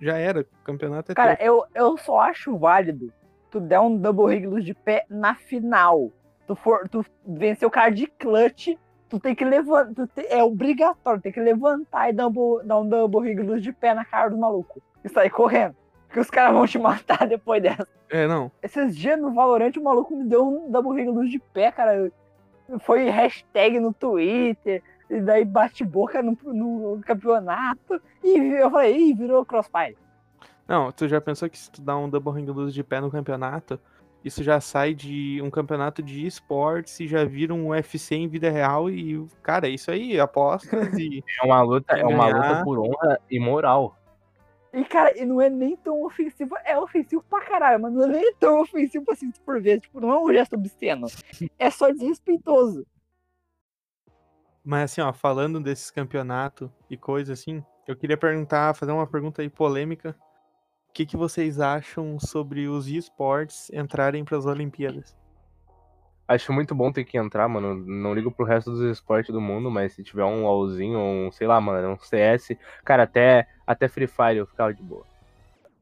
já era. O campeonato é Cara, teu. eu, eu só acho válido tu der um double rig loose de pé na final. Tu, for, tu vencer o cara de clutch, tu tem que levantar. é obrigatório, tem que levantar e double, dar um double rig loose de pé na cara do maluco. E sair correndo. Porque os caras vão te matar depois dessa. É, não. Esses dias no Valorant o maluco me deu um double rig loose de pé, cara. Foi hashtag no Twitter. E daí bate boca no, no campeonato. E eu falei, ih, virou crossfire. Não, tu já pensou que se tu dá um double hang loose de pé no campeonato, isso já sai de um campeonato de esportes e já vira um UFC em vida real e, cara, é isso aí, apostas e... É uma luta, é uma luta por honra e moral. E, cara, não é nem tão ofensivo. É ofensivo pra caralho, mas não é nem tão ofensivo assim, por vezes. Tipo, não é um gesto obsceno. É só desrespeitoso. Mas assim, ó, falando desses campeonatos e coisa assim, eu queria perguntar, fazer uma pergunta aí polêmica. O que, que vocês acham sobre os esportes entrarem para as Olimpíadas? Acho muito bom ter que entrar, mano. Não ligo pro resto dos esportes do mundo, mas se tiver um LOLzinho, um, sei lá, mano, um CS, cara, até, até Free Fire eu ficava de boa.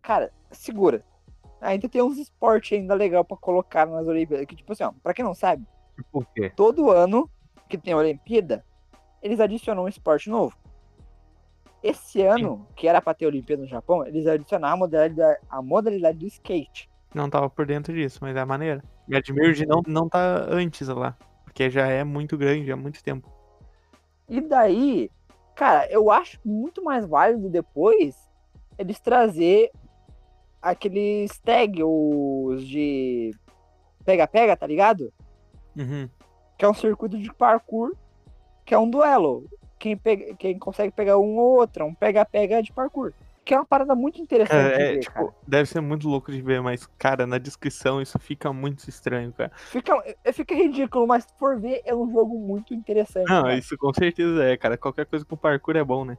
Cara, segura. Ainda tem uns esportes ainda legal pra colocar nas Olimpíadas. Que, tipo assim, ó, pra quem não sabe, Tipo o quê? todo ano que tem Olimpíada, eles adicionam um esporte novo. Esse ano, que era pra ter Olimpíada no Japão, eles adicionaram a modalidade, a modalidade do skate. Não tava por dentro disso, mas é maneira. De não, não tá antes lá, porque já é muito grande há muito tempo. E daí, cara, eu acho muito mais válido depois eles trazer aqueles tag, os de pega-pega, tá ligado? Uhum. Que é um circuito de parkour, que é um duelo. Quem, pega, quem consegue pegar um ou outro, é um pega-pega de parkour. Que é uma parada muito interessante Cara, de é, ver, tipo, cara. deve ser muito louco de ver, mas, cara, na descrição isso fica muito estranho, cara. Fica, é- fica ridículo, mas for ver, é um jogo muito interessante. Não, cara. isso com certeza é, cara. Qualquer coisa com parkour é bom, né?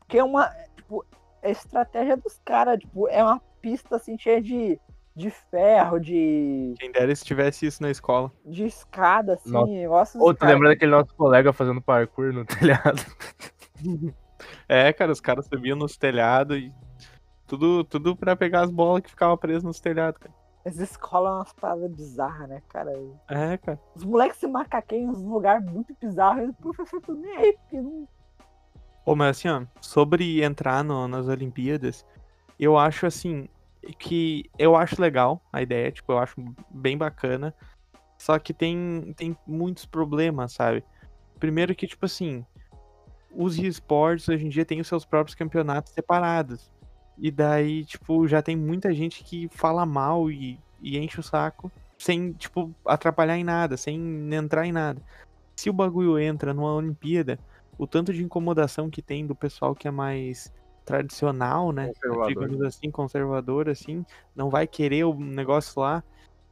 Porque é uma. Tipo, é estratégia dos caras. Tipo, é uma pista assim cheia de, de ferro, de, Quem dera se tivesse isso na escola. de escada, assim. Nossa. negócios, Ou tu lembra daquele nosso colega fazendo parkour no telhado? É, cara, os caras subiam nos telhados e tudo, tudo pra pegar as bolas que ficavam presas nos telhados, cara. As escolas são umas paradas bizarras, né, cara? É, cara. Os moleques se macaqueiam em uns lugares muito bizarros e o professor tudo nem aí, porque não. Ô, mas assim, ó, sobre entrar no- nas Olimpíadas, eu acho assim que eu acho legal a ideia, tipo, eu acho bem bacana. Só que tem, tem muitos problemas, sabe? Primeiro que, tipo assim, os esportes hoje em dia têm os seus próprios campeonatos separados. E daí, tipo, já tem muita gente que fala mal e, e enche o saco sem, tipo, atrapalhar em nada, sem entrar em nada. Se o bagulho entra numa Olimpíada, o tanto de incomodação que tem do pessoal que é mais tradicional, né? Conservador. Digamos assim, conservador, assim, não vai querer o negócio lá,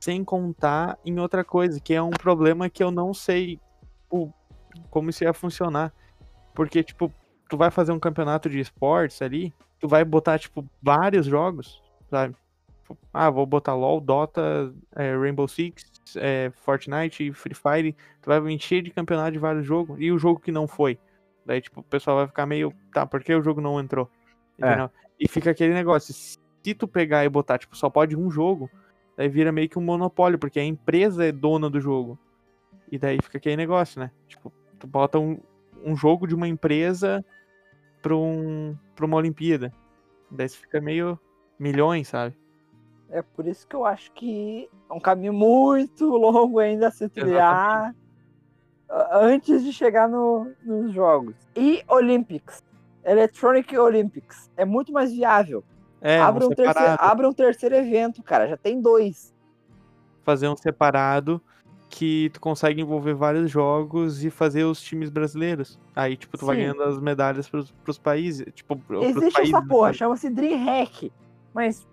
sem contar em outra coisa, que é um problema que eu não sei o- como isso ia funcionar. Porque, tipo, tu vai fazer um campeonato de esportes ali, tu vai botar, tipo, vários jogos, sabe? Ah, vou botar LOL, Dota, é, Rainbow Six, é, Fortnite, Free Fire. Tu vai encher de campeonato de vários jogos. E o jogo que não foi? Daí, tipo, o pessoal vai ficar meio, tá, por que o jogo não entrou? É. E fica aquele negócio, se tu pegar e botar, tipo, só pode um jogo, daí vira meio que um monopólio, porque a empresa é dona do jogo. E daí fica aquele negócio, né? Tipo, tu bota um, um jogo de uma empresa pra, um, pra uma Olimpíada. Daí você fica meio milhões, sabe? É por isso que eu acho que é um caminho muito longo ainda a se trilhar antes de chegar no- nos jogos. E Olympics. Electronic Olympics. É muito mais viável. É, abre, um terceiro, abre um terceiro evento, cara. Já tem dois. Fazer um separado que tu consegue envolver vários jogos e fazer os times brasileiros. Aí, tipo, tu vai Sim. ganhando as medalhas pros, pros países. Tipo, pros Existe países, essa né, porra, sabe? chama-se DreamHack. Mas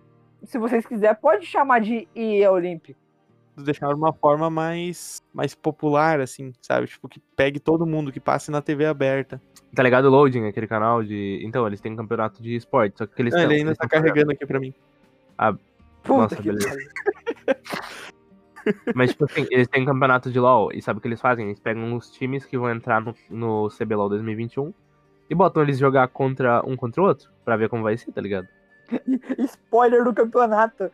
se vocês quiserem, pode chamar de EA Olympic. deixar de uma forma mais, mais popular, assim, sabe? Tipo, que pegue todo mundo, que passe na TV aberta. Tá ligado o Loading, aquele canal de. Então, eles têm um campeonato de esporte, só que eles Ah, tão- ele ainda eles tá carregando aqui pra mim. Puta Nossa, que beleza. Mas, tipo assim, eles têm um campeonato de LoL e sabe o que eles fazem? Eles pegam os times que vão entrar no, no CBLOL 2021 e botam eles jogar contra um contra o outro pra ver como vai ser, tá ligado? Spoiler do campeonato.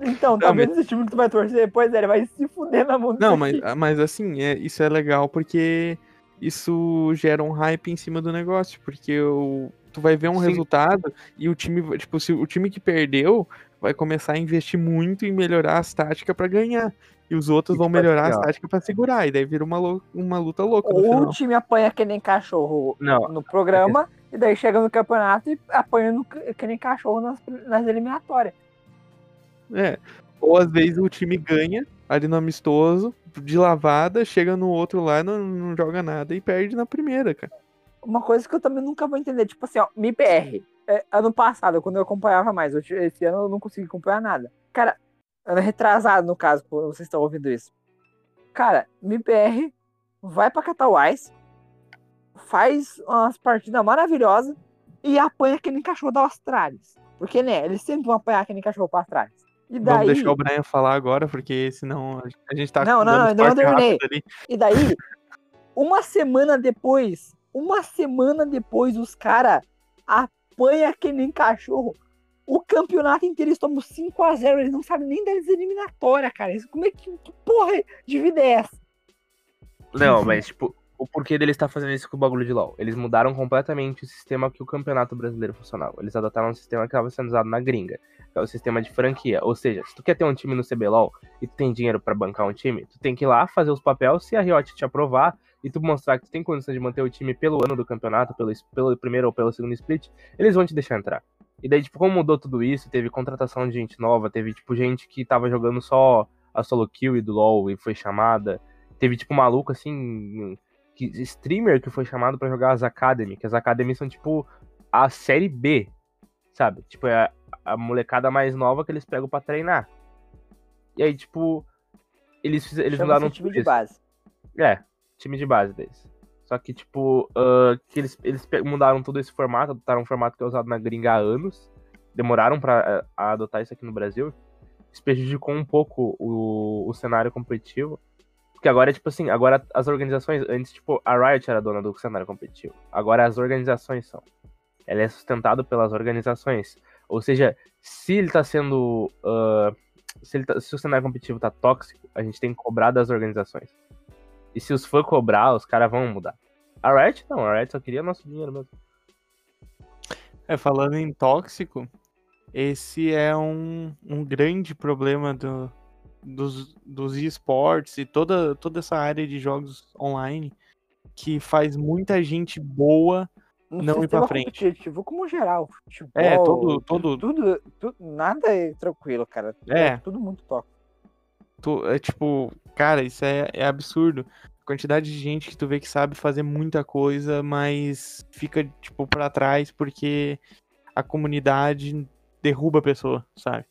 Então, tá Não, vendo esse time que tu vai torcer? Pois é, ele vai se fuder na mão Não, mas, time. mas assim, é, isso é legal porque isso gera um hype em cima do negócio, porque o, tu vai ver um Sim. resultado e o time, tipo, se o time que perdeu vai começar a investir muito em melhorar as táticas pra ganhar. E os outros E, vão tipo, assim, melhorar as ó. táticas pra segurar. E daí vira uma, uma luta louca Ou o final. time apanha que nem cachorro Não, no programa, e daí chega no campeonato e apanha no, que nem cachorro nas, nas eliminatórias. É. Ou às vezes o time ganha ali no amistoso, de lavada, chega no outro lá, não, não joga nada e perde na primeira, cara. Uma coisa que eu também nunca vou entender, tipo assim, ó, MIPR. É, ano passado, quando eu acompanhava mais, esse ano eu não consegui acompanhar nada. Cara, ano retrasado, no caso, quando vocês estão ouvindo isso. Cara, MIPR vai pra Catauais, faz umas partidas maravilhosas e apanha que nem cachorro da Astralis. Porque, né, eles sempre vão apanhar que nem cachorro pra Astralis. E daí, Vamos deixar o Brian falar agora, porque senão a gente tá Não, não, não, não esporte terminei. E daí, uma semana depois, uma semana depois, os caras apanham que nem cachorro. O campeonato inteiro eles tomam 5x0, eles não sabem nem das eliminatórias, cara. Como é que, que porra de vida é essa? Não, mas tipo, o porquê deles estar fazendo isso com o bagulho de LoL? Eles mudaram completamente o sistema que o Campeonato Brasileiro funcionava. Eles adotaram um sistema que estava sendo usado na gringa, que é o sistema de franquia. Ou seja, se tu quer ter um time no CBLOL e tu tem dinheiro pra bancar um time, tu tem que ir lá fazer os papéis, se a Riot te aprovar e tu mostrar que tu tem condição de manter o time pelo ano do campeonato, pelo, pelo primeiro ou pelo segundo split, eles vão te deixar entrar. E daí, tipo, como mudou tudo isso, teve contratação de gente nova, teve, tipo, gente que tava jogando só a solo kill e do LoL e foi chamada. Teve, tipo, um maluco, assim, que, streamer que foi chamado pra jogar as Academy, que as Academy são, tipo, a série B, sabe? Tipo, é a, a molecada mais nova que eles pegam pra treinar. E aí, tipo, eles, eles Chama-se mudaram time tudo de base. É, time de base deles. Só que, tipo, ah, que eles, eles mudaram todo esse formato, adotaram um formato que é usado na gringa há anos. Demoraram pra ah, a adotar isso aqui no Brasil. Isso prejudicou um pouco o, o cenário competitivo. Porque agora é tipo assim, agora as organizações. Antes, tipo, a Riot era dona do cenário competitivo. Agora as organizações são. Ela é sustentada pelas organizações. Ou seja, se ele tá sendo. ah, se, ele tá- se o cenário competitivo tá tóxico, a gente tem que cobrar das organizações. E se os for cobrar, os caras vão mudar. A Riot não, a Riot só queria nosso dinheiro mesmo. É, falando em tóxico, esse é um, um grande problema do, dos, dos esportes e toda, toda essa área de jogos online que faz muita gente boa. No Não ir pra frente. competitivo como geral. Futebol, É, todo- todo- Tudo, tudo, nada é tranquilo, cara. É. tudo muito top. Tu- é tipo, cara, isso é, é absurdo. A quantidade de gente que tu vê que sabe fazer muita coisa, mas fica, tipo, pra trás porque a comunidade derruba a pessoa, sabe?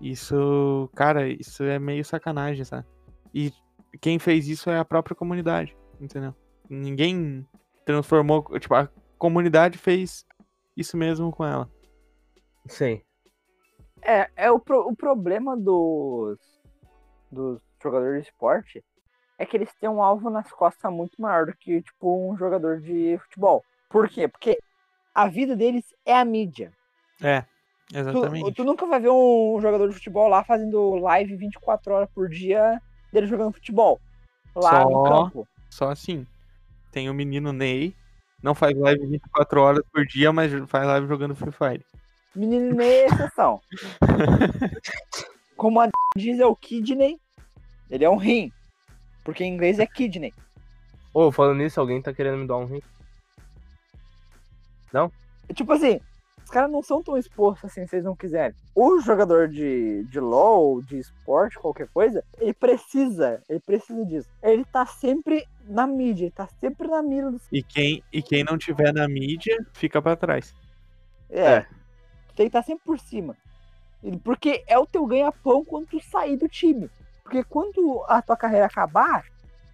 Isso, cara, isso é meio sacanagem, sabe? E quem fez isso é a própria comunidade, entendeu? Ninguém transformou, tipo, a comunidade fez isso mesmo com ela. Sim. É, é o, pro- o problema dos, dos jogadores de esporte é que eles têm um alvo nas costas muito maior do que, tipo, um jogador de futebol. Por quê? Porque a vida deles é a mídia. É, Tu, Exatamente. tu nunca vai ver um jogador de futebol lá fazendo live 24 horas por dia dele jogando futebol. Lá no Só- campo. Só assim. Tem o menino Ney, não faz live 24 horas por dia, mas faz live jogando Free Fire. Menino Ney é exceção. Como a diz, é o kidney. Ele é um rim. Porque em inglês é kidney. Ô, falando nisso, alguém tá querendo me dar um rim? Tipo assim, os caras não são tão expostos assim se eles não quiserem. O jogador de, de LOL, de esporte, qualquer coisa, ele precisa, ele precisa disso. Ele tá sempre na mídia, ele tá sempre na mira dos. E quem, e quem não tiver na mídia, fica pra trás. É. É. Tem que estar sempre por cima. Porque é o teu ganha-pão quando tu sair do time. Porque quando a tua carreira acabar,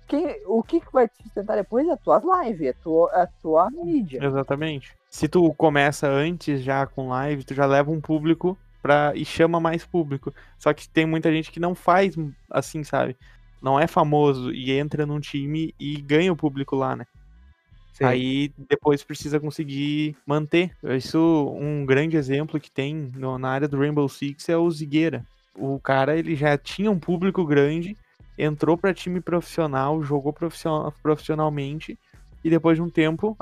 quem, o que, que vai te sustentar depois é as tuas lives, é a tua, a tua mídia. Exatamente. Se tu começa antes já com live, tu já leva um público pra, e chama mais público. Só que tem muita gente que não faz assim, sabe? Não é famoso e entra num time e ganha o público lá, né? Sim. Aí depois precisa conseguir manter. Isso, um grande exemplo que tem no- na área do Rainbow Six é o Zigueira. O cara, ele já tinha um público grande, entrou pra time profissional, jogou profissional, profissionalmente e depois de um tempo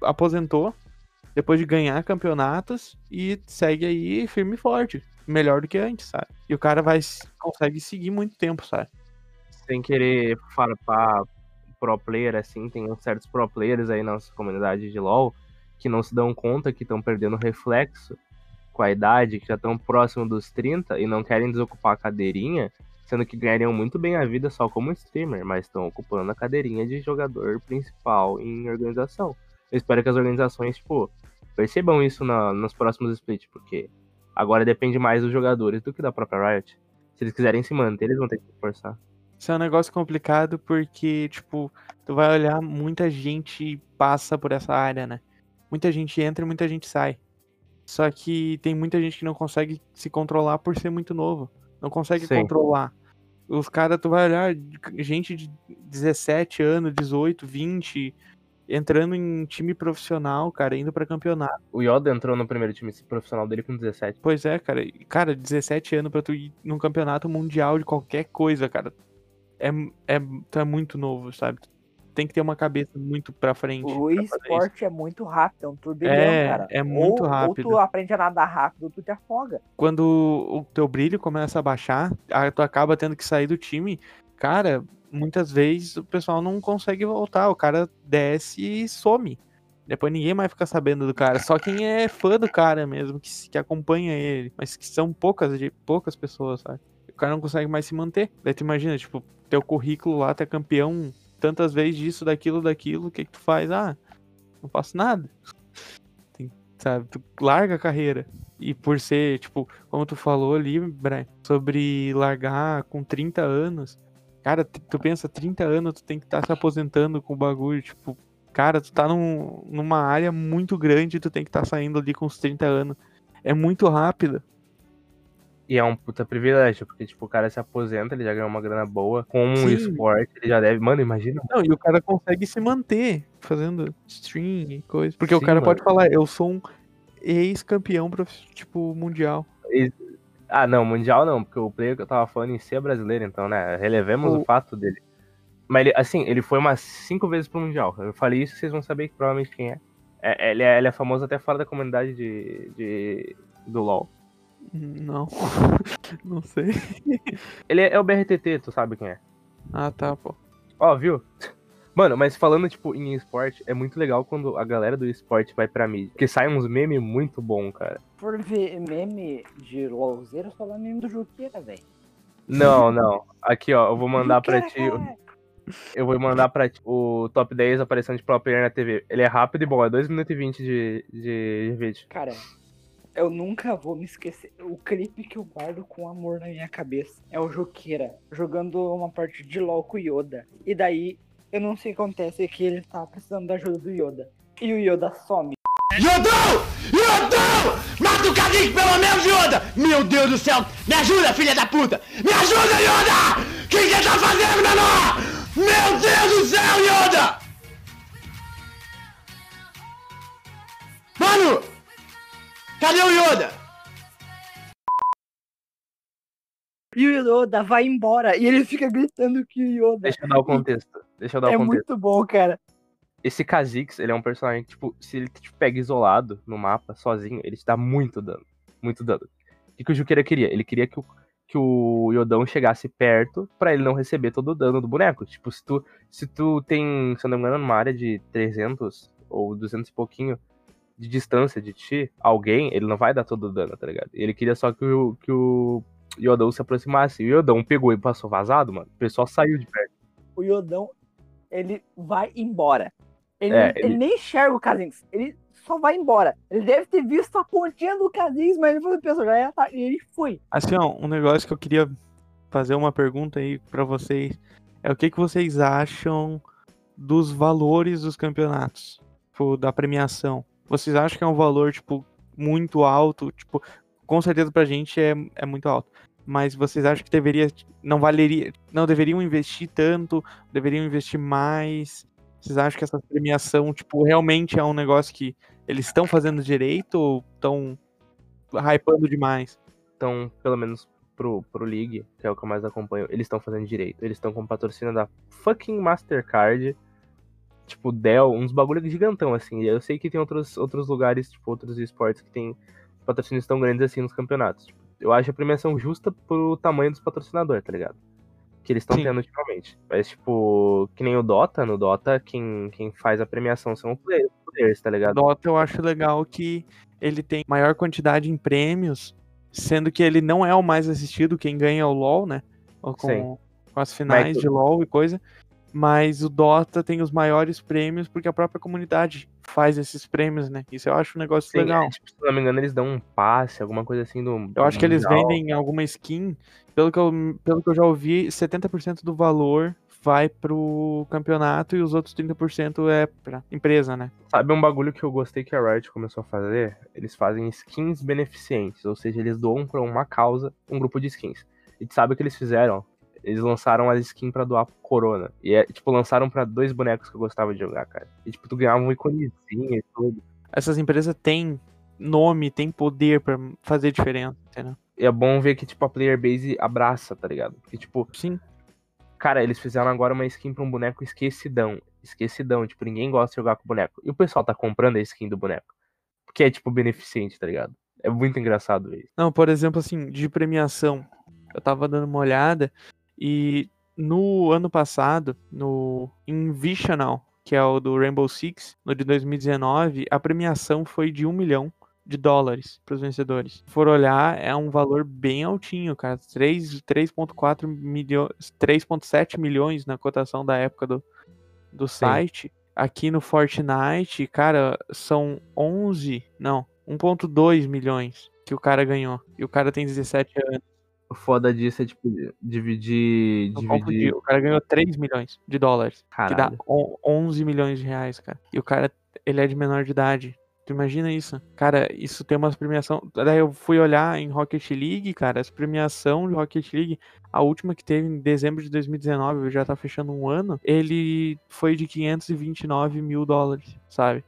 aposentou, depois de ganhar campeonatos e segue aí firme e forte, melhor do que antes, sabe? E o cara vai consegue seguir muito tempo, sabe? Sem querer farpar pro player, assim, tem uns certos pro players aí na nossa comunidade de LoL que não se dão conta que estão perdendo reflexo com a idade, que já estão próximo dos 30 e não querem desocupar a cadeirinha, sendo que ganhariam muito bem a vida só como streamer, mas estão ocupando a cadeirinha de jogador principal em organização. Eu espero que as organizações, tipo, percebam isso na, nos próximos splits, porque agora depende mais dos jogadores do que da própria Riot. Se eles quiserem se manter, eles vão ter que forçar. Isso é um negócio complicado porque, tipo, tu vai olhar, muita gente passa por essa área, né? Muita gente entra e muita gente sai. Só que tem muita gente que não consegue se controlar por ser muito novo. Não consegue Sim. controlar. Os caras, tu vai olhar, gente de 17 anos, 18, 20, entrando em time profissional, cara, indo pra campeonato. O Yoda entrou no primeiro time profissional dele com 17. Pois é, cara. Cara, 17 anos pra tu ir num campeonato mundial de qualquer coisa, cara. É, é, tu é muito novo, sabe? Tem que ter uma cabeça muito pra frente. O esporte é muito rápido, é um turbilhão, É, cara. é muito ou, rápido. Ou tu aprende a nadar rápido, ou tu te afoga. Quando o teu brilho começa a baixar, tu acaba tendo que sair do time. Cara, muitas vezes o pessoal não consegue voltar. O cara desce e some. Depois ninguém mais fica sabendo do cara. Só quem é fã do cara mesmo, que, que acompanha ele. Mas que são poucas, de poucas pessoas, sabe? O cara não consegue mais se manter. Daí tu imagina, tipo, teu currículo lá, tu é campeão tantas vezes disso, daquilo, daquilo. O que que tu faz? Ah, não faço nada. Tem- sabe? Tu larga a carreira. E por ser, tipo, como tu falou ali, Brian, sobre largar com 30 anos. Cara, tu pensa, 30 anos, tu tem que estar se aposentando com o bagulho, tipo, cara, tu tá num- numa área muito grande, tu tem que estar saindo ali com os 30 anos. É muito rápido. E é um puta privilégio, porque, tipo, o cara se aposenta, ele já ganhou uma grana boa. Com um Sim. esporte, ele já deve. Mano, imagina. Não, e o cara consegue se manter fazendo stream e coisa. Porque o Sim, cara mano. pode falar, eu sou um ex-campeão, tipo, mundial. Ah, não, mundial não, porque o player que eu tava falando em si é brasileiro, então, né? Relevemos o, O- fato dele. Mas ele, assim, ele foi umas cinco vezes pro Mundial. Eu falei isso, vocês vão saber que provavelmente quem é. É- ele, é ele é famoso até fora da comunidade de, de- do LoL. Não. Não sei. Ele é, é o BRTT, tu sabe quem é. Ah, tá, pô. Ó, viu? Mano, mas falando, tipo, em esporte, é muito legal quando a galera do esporte vai pra mídia. Porque sai uns memes muito bom, cara. Por ver meme de LOLzeiro, só dá meme do Juqueira, velho. Não, não. Aqui, ó, eu vou mandar pra ti. Juqueira, cara. Eu vou mandar pra ti o top 10 aparição de pro player na TV. Ele é rápido e bom, é 2 minutos e 20 de, de vídeo. Cara, eu nunca vou me esquecer. O clipe que eu guardo com amor na minha cabeça é o Juqueira jogando uma partida de LOL com o Yoda. E daí, eu não sei o que acontece, é que ele tá precisando da ajuda do Yoda. E o Yoda some. Yodão! Yodão! Mata o Kalik, pelo menos, Yoda! Meu Deus do céu! Me ajuda, filha da puta! Me ajuda, Yoda! O que você tá fazendo, menor? Meu Deus do céu, Yoda! Mano! Cadê o Yoda? e o Yoda vai embora. E ele fica gritando que o Yoda. Deixa eu dar o contexto. Deixa eu dar É o contexto. muito bom, cara. Esse Kha'Zix, ele é um personagem que, tipo, se ele te pega isolado no mapa, sozinho, ele te dá muito dano. Muito dano. O que, que o Juqueira queria? Ele queria que o, que o Yodão chegasse perto pra ele não receber todo o dano do boneco. Tipo, se tu, se tu tem, se eu não me engano, numa área de 300 ou 200 e pouquinho de distância de ti, alguém, ele não vai dar todo o dano, tá ligado? Ele queria só que o, que o Yodão se aproximasse. E o Yodão pegou e passou vazado, mano. O pessoal saiu de perto. O Yodão, ele vai embora. Ele, É, ele... ele- nem enxerga o Kha'Zix. Ele só vai embora. Ele deve ter visto a pontinha do Kha'Zix, mas ele falou, pessoal, já ia tá... E ele foi. Assim, ó, um negócio que eu queria fazer uma pergunta aí pra vocês é o que, que vocês acham dos valores dos campeonatos, tipo, da premiação. Vocês acham que é um valor, tipo, muito alto? Tipo, com certeza pra gente é, é muito alto. Mas vocês acham que deveria, não valeria, não deveriam investir tanto, deveriam investir mais? Vocês acham que essa premiação, tipo, realmente é um negócio que eles estão fazendo direito ou estão hypando demais? Então, pelo menos pro, pro League, que é o que eu mais acompanho, eles estão fazendo direito. Eles estão com patrocínio da fucking Mastercard. Tipo, Dell, uns bagulho gigantão, assim. Eu sei que tem outros, outros lugares, tipo, outros esportes que tem patrocínios tão grandes assim nos campeonatos. Tipo, eu acho a premiação justa pro tamanho dos patrocinadores, tá ligado? Que eles estão tendo ultimamente. Mas, tipo, que nem o Dota, no Dota, quem, quem faz a premiação são os players, os players, tá ligado? Dota eu acho legal que ele tem maior quantidade em prêmios, sendo que ele não é o mais assistido, quem ganha é o LoL, né? Ou Com, Sim. com as finais Mas- de LoL e coisa. Mas o Dota tem os maiores prêmios porque a própria comunidade faz esses prêmios, né? Isso eu acho um negócio Sim, legal. é, tipo, se não me engano, eles dão um passe, alguma coisa assim do. Eu acho que eles mundial. vendem alguma skin, pelo que eu, pelo que eu já ouvi, 70% do valor vai pro campeonato e os outros 30% é pra empresa, né? Sabe um bagulho que eu gostei que a Riot começou a fazer? Eles fazem skins beneficentes, ou seja, eles doam pra uma causa um grupo de skins. E sabe o que eles fizeram? Eles lançaram as skins pra doar pro Corona. E é, tipo, lançaram pra dois bonecos que eu gostava de jogar, cara. E tipo, tu ganhava um iconezinho e tudo. Essas empresas têm nome, têm poder pra fazer diferença, entendeu? E é bom ver que, tipo, a player base abraça, tá ligado? Porque, tipo, Sim. cara, eles fizeram agora uma skin pra um boneco esquecidão. Esquecidão, tipo, ninguém gosta de jogar com boneco. E o pessoal tá comprando a skin do boneco. Porque é, tipo, beneficente, tá ligado? É muito engraçado isso. Não, por exemplo, assim, de premiação. Eu tava dando uma olhada e no ano passado, no Invisional, que é o do Rainbow Six, no de 2019, a premiação foi de um milhão de dólares para os vencedores. Se for olhar, é um valor bem altinho, cara. 3 3.4 milhões, 3.7 milhões na cotação da época do, do site. Aqui no Fortnite, cara, são 11, não, 1.2 milhões que o cara ganhou. E o cara tem 17 anos. O foda disso é, tipo, dividir. Dividir. O cara ganhou 3 milhões de dólares. Que dá Caralho. on- 11 milhões de reais, cara. E o cara, ele é de menor de idade. Tu imagina isso? Cara, isso tem umas premiação. Daí eu fui olhar em Rocket League, cara, as premiação de Rocket League, a última que teve em dezembro de 2019, já tá fechando um ano, ele foi de 529 mil dólares, sabe?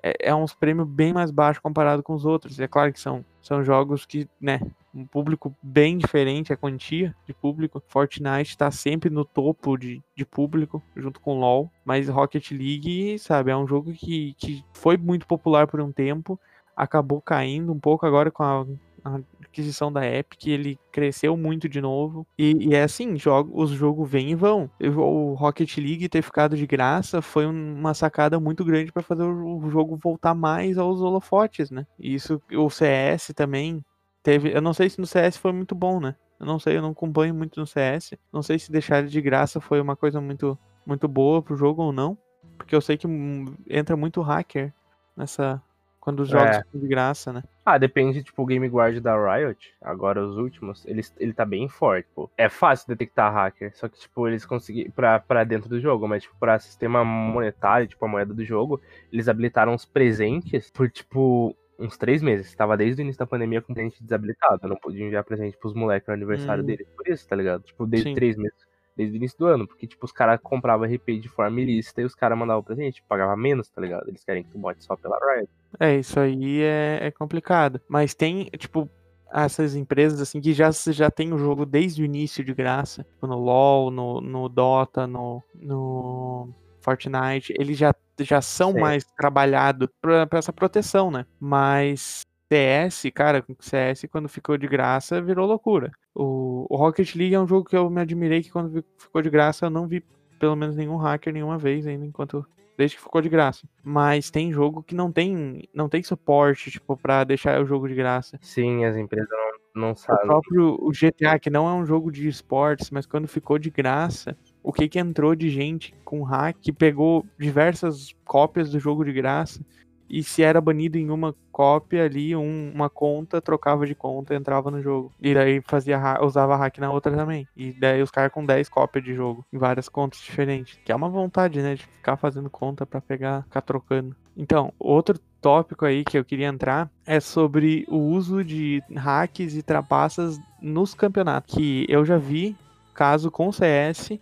É, é uns prêmios bem mais baixos comparado com os outros. É claro que são, são jogos que, né, um público bem diferente, a quantia de público. Fortnite tá sempre no topo de, de público, junto com LoL. Mas Rocket League, sabe, é um jogo que, que foi muito popular por um tempo, acabou caindo um pouco agora com a, a aquisição da Epic, ele cresceu muito de novo. E, e é assim, jogo, os jogos vêm e vão. O Rocket League ter ficado de graça foi um- uma sacada muito grande para fazer o o jogo voltar mais aos holofotes, né? E isso, o CS também teve. Eu não sei se no CS foi muito bom, né? Eu não sei, eu não acompanho muito no CS. Não sei se deixar ele de graça foi uma coisa muito, muito boa pro jogo ou não. Porque eu sei que hum, entra muito hacker nessa. Quando os jogos É. de graça, né? Ah, depende, tipo, o Game Guard da Riot, agora os últimos, ele, ele tá bem forte, pô. É fácil detectar hacker, só que, tipo, eles conseguiram, pra, pra dentro do jogo, mas, tipo, pra sistema monetário, tipo, a moeda do jogo, eles habilitaram os presentes por, tipo, uns três meses. Tava desde o início da pandemia com presente desabilitado, eu não podia enviar presente pros moleques no aniversário Hum. deles, por isso, tá ligado? Tipo, desde Sim. três meses. Desde o início do ano, porque, tipo, os caras compravam RP de forma ilícita e os caras mandavam presente, tipo, pagava menos, tá ligado? Eles querem que tu bote só pela Riot. É, isso aí é, é complicado. Mas tem, tipo, essas empresas assim que já, já tem o jogo desde o início de graça, tipo no LoL, no, no Dota, no, no Fortnite, eles já, já são Sim. mais trabalhados pra, pra essa proteção, né? Mas CS, cara, com CS quando ficou de graça virou loucura. O, o Rocket League é um jogo que eu me admirei que quando ficou de graça eu não vi pelo menos nenhum hacker nenhuma vez ainda enquanto desde que ficou de graça. Mas tem jogo que não tem não tem suporte, tipo, pra deixar o jogo de graça. Sim, as empresas não, não O sabem. próprio o GTA, que não é um jogo de esportes, mas quando ficou de graça, o que que entrou de gente com hack que pegou diversas cópias do jogo de graça e se era banido em uma cópia ali, um- uma conta, trocava de conta, entrava no jogo. E daí fazia usava hack na outra também. E daí os caras com 10 cópias de jogo em várias contas diferentes. Que é uma vontade, né, de ficar fazendo conta pra pegar, ficar trocando. Então, outro tópico aí que eu queria entrar é sobre o uso de hacks e trapaças nos campeonatos. Que eu já vi caso com CS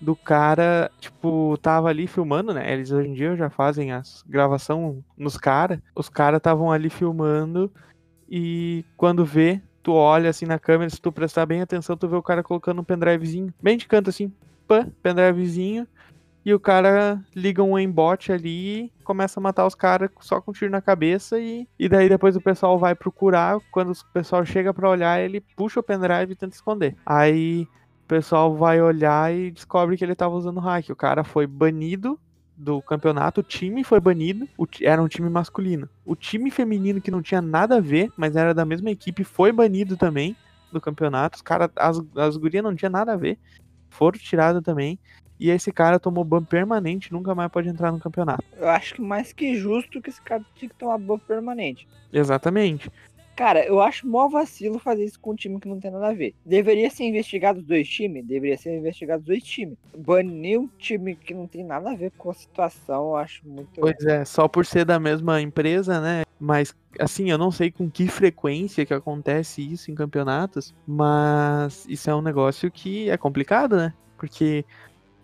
do cara, tipo, tava ali filmando, né? Eles hoje em dia já fazem as gravação nos caras. Os caras estavam ali filmando e quando vê, tu olha assim na câmera, se tu prestar bem atenção, tu vê o cara colocando um pendrivezinho, bem de canto assim, pã, pendrivezinho. E o cara liga um aimbot ali começa a matar os caras só com um tiro na cabeça. E, e daí depois o pessoal vai procurar. Quando o pessoal chega pra olhar, ele puxa o pendrive e tenta esconder. Aí pessoal vai olhar e descobre que ele tava usando hack. O cara foi banido do campeonato, o time foi banido, era um time masculino. O time feminino que não tinha nada a ver, mas era da mesma equipe, foi banido também do campeonato. Os cara, as, as gurias não tinha nada a ver, foram tiradas também. E esse cara tomou ban permanente, nunca mais pode entrar no campeonato. Eu acho que mais que justo que esse cara tinha que tomar ban permanente. Exatamente. Cara, eu acho mó vacilo fazer isso com um time que não tem nada a ver. Deveria ser investigado os dois times? Deveria ser investigado os dois times. Banir um time que não tem nada a ver com a situação, eu acho muito. Pois é, só por ser da mesma empresa, né? Mas, assim, eu não sei com que frequência que acontece isso em campeonatos, mas isso é um negócio que é complicado, né? Porque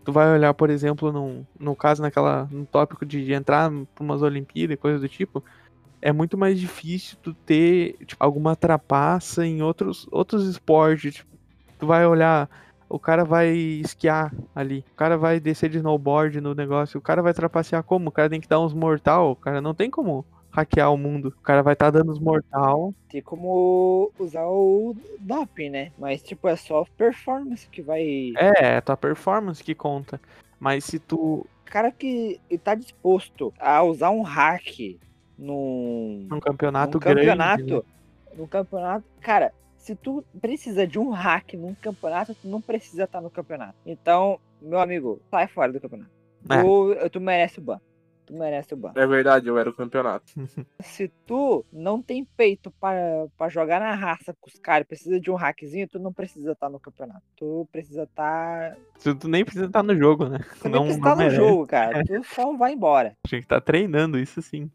tu vai olhar, por exemplo, num, no caso, naquela, no tópico de entrar pra umas Olimpíadas e coisas do tipo, é muito mais difícil tu ter tipo, alguma trapaça em outros, outros esportes. Tipo, tu vai olhar, o cara vai esquiar ali, o cara vai descer de snowboard no negócio, o cara vai trapacear como? O cara tem que dar uns mortal, o cara não tem como hackear o mundo. O cara vai estar dando os mortal. Tem como usar o doping, né? Mas, tipo, é só performance que vai. É, é tua performance que conta. Mas se tu. O cara que tá disposto a usar um hack num, Num campeonato num grande. campeonato, né? num campeonato, cara, se tu precisa de um hack num campeonato, tu não precisa estar no campeonato. Então, meu amigo, sai fora do campeonato. É. Tu, tu merece o ban. Tu merece o ban. É verdade, eu era o campeonato. Se tu não tem peito pra pra jogar na raça com os caras, precisa de um hackzinho, tu não precisa estar no campeonato. Tu precisa estar. Tu, tu nem precisa estar no jogo, né? Tu nem Não, precisa não estar no merece. jogo, cara. Tu só vai embora. Tinha que estar treinando, isso sim.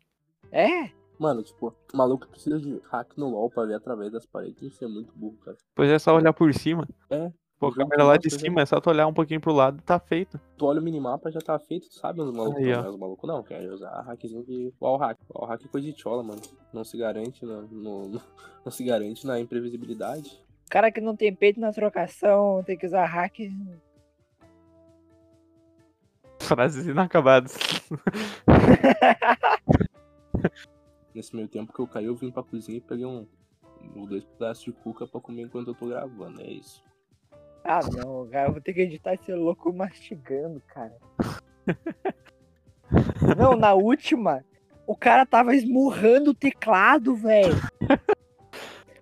É? Mano, tipo, o maluco precisa de hack no LoL pra ver através das paredes. Isso é muito burro, cara. Pois é só olhar por cima. É. Pô, a câmera lá de cima, é só tu olhar um pouquinho pro lado e tá feito. Tu olha o minimapa, já tá feito, tu sabe os malucos Aí, estão, ó. né? Os malucos não, quer usar hackzinho de wall hack. Wall hack é coisa de chola, mano. Não se garante no, no- no- não se garante na imprevisibilidade. Cara que não tem peito na trocação tem que usar hack. Frases inacabadas. Nesse meio tempo que eu caí, eu vim pra cozinha e peguei um, um dois pedaços de cuca pra comer enquanto eu tô gravando. É isso. Ah, não, cara, eu vou ter que editar esse louco mastigando, cara. Não, na última, o cara tava esmurrando o teclado, velho.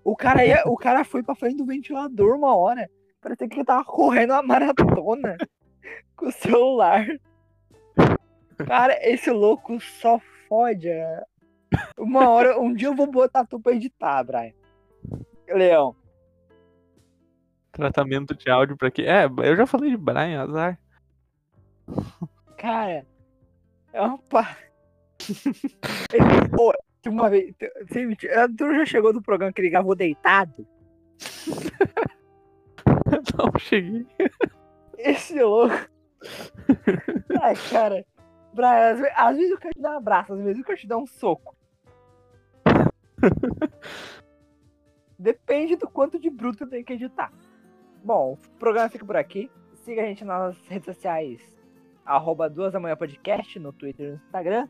O cara, ia, o cara foi pra frente do ventilador uma hora. Parecia que ele tava correndo uma maratona com o celular. Cara, esse louco só fode. é. Uma hora, um dia eu vou botar tu pra editar, Brian. Leão, Tratamento de áudio pra quê? É, eu já falei de Brian, azar. Cara, é uma pá. Pô, uma vez. mentira, tu já chegou no programa que ele gravou deitado? Não cheguei. Esse louco. Ai, cara. Brian, às, ve- às vezes eu quero te dar um abraço, às vezes eu quero te dar um soco. Depende do quanto de bruto tem que editar. Bom, o programa fica por aqui. Siga a gente nas redes sociais. Arroba duas da manhã podcast no Twitter e no Instagram.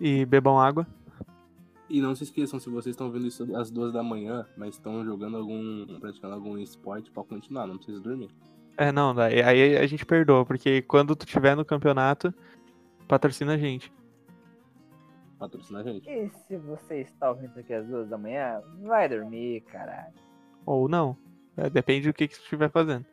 E bebam água. E não se esqueçam, se vocês estão vendo isso às duas da manhã, mas estão jogando algum. praticando algum esporte, pode continuar, não precisa dormir. É, não, aí a gente perdoa, porque quando tu tiver no campeonato, patrocina a gente. Patrocina a gente. E se você está ouvindo aqui às duas da manhã, vai dormir, caralho. Ou não. É, depende do que, que tu estiver fazendo.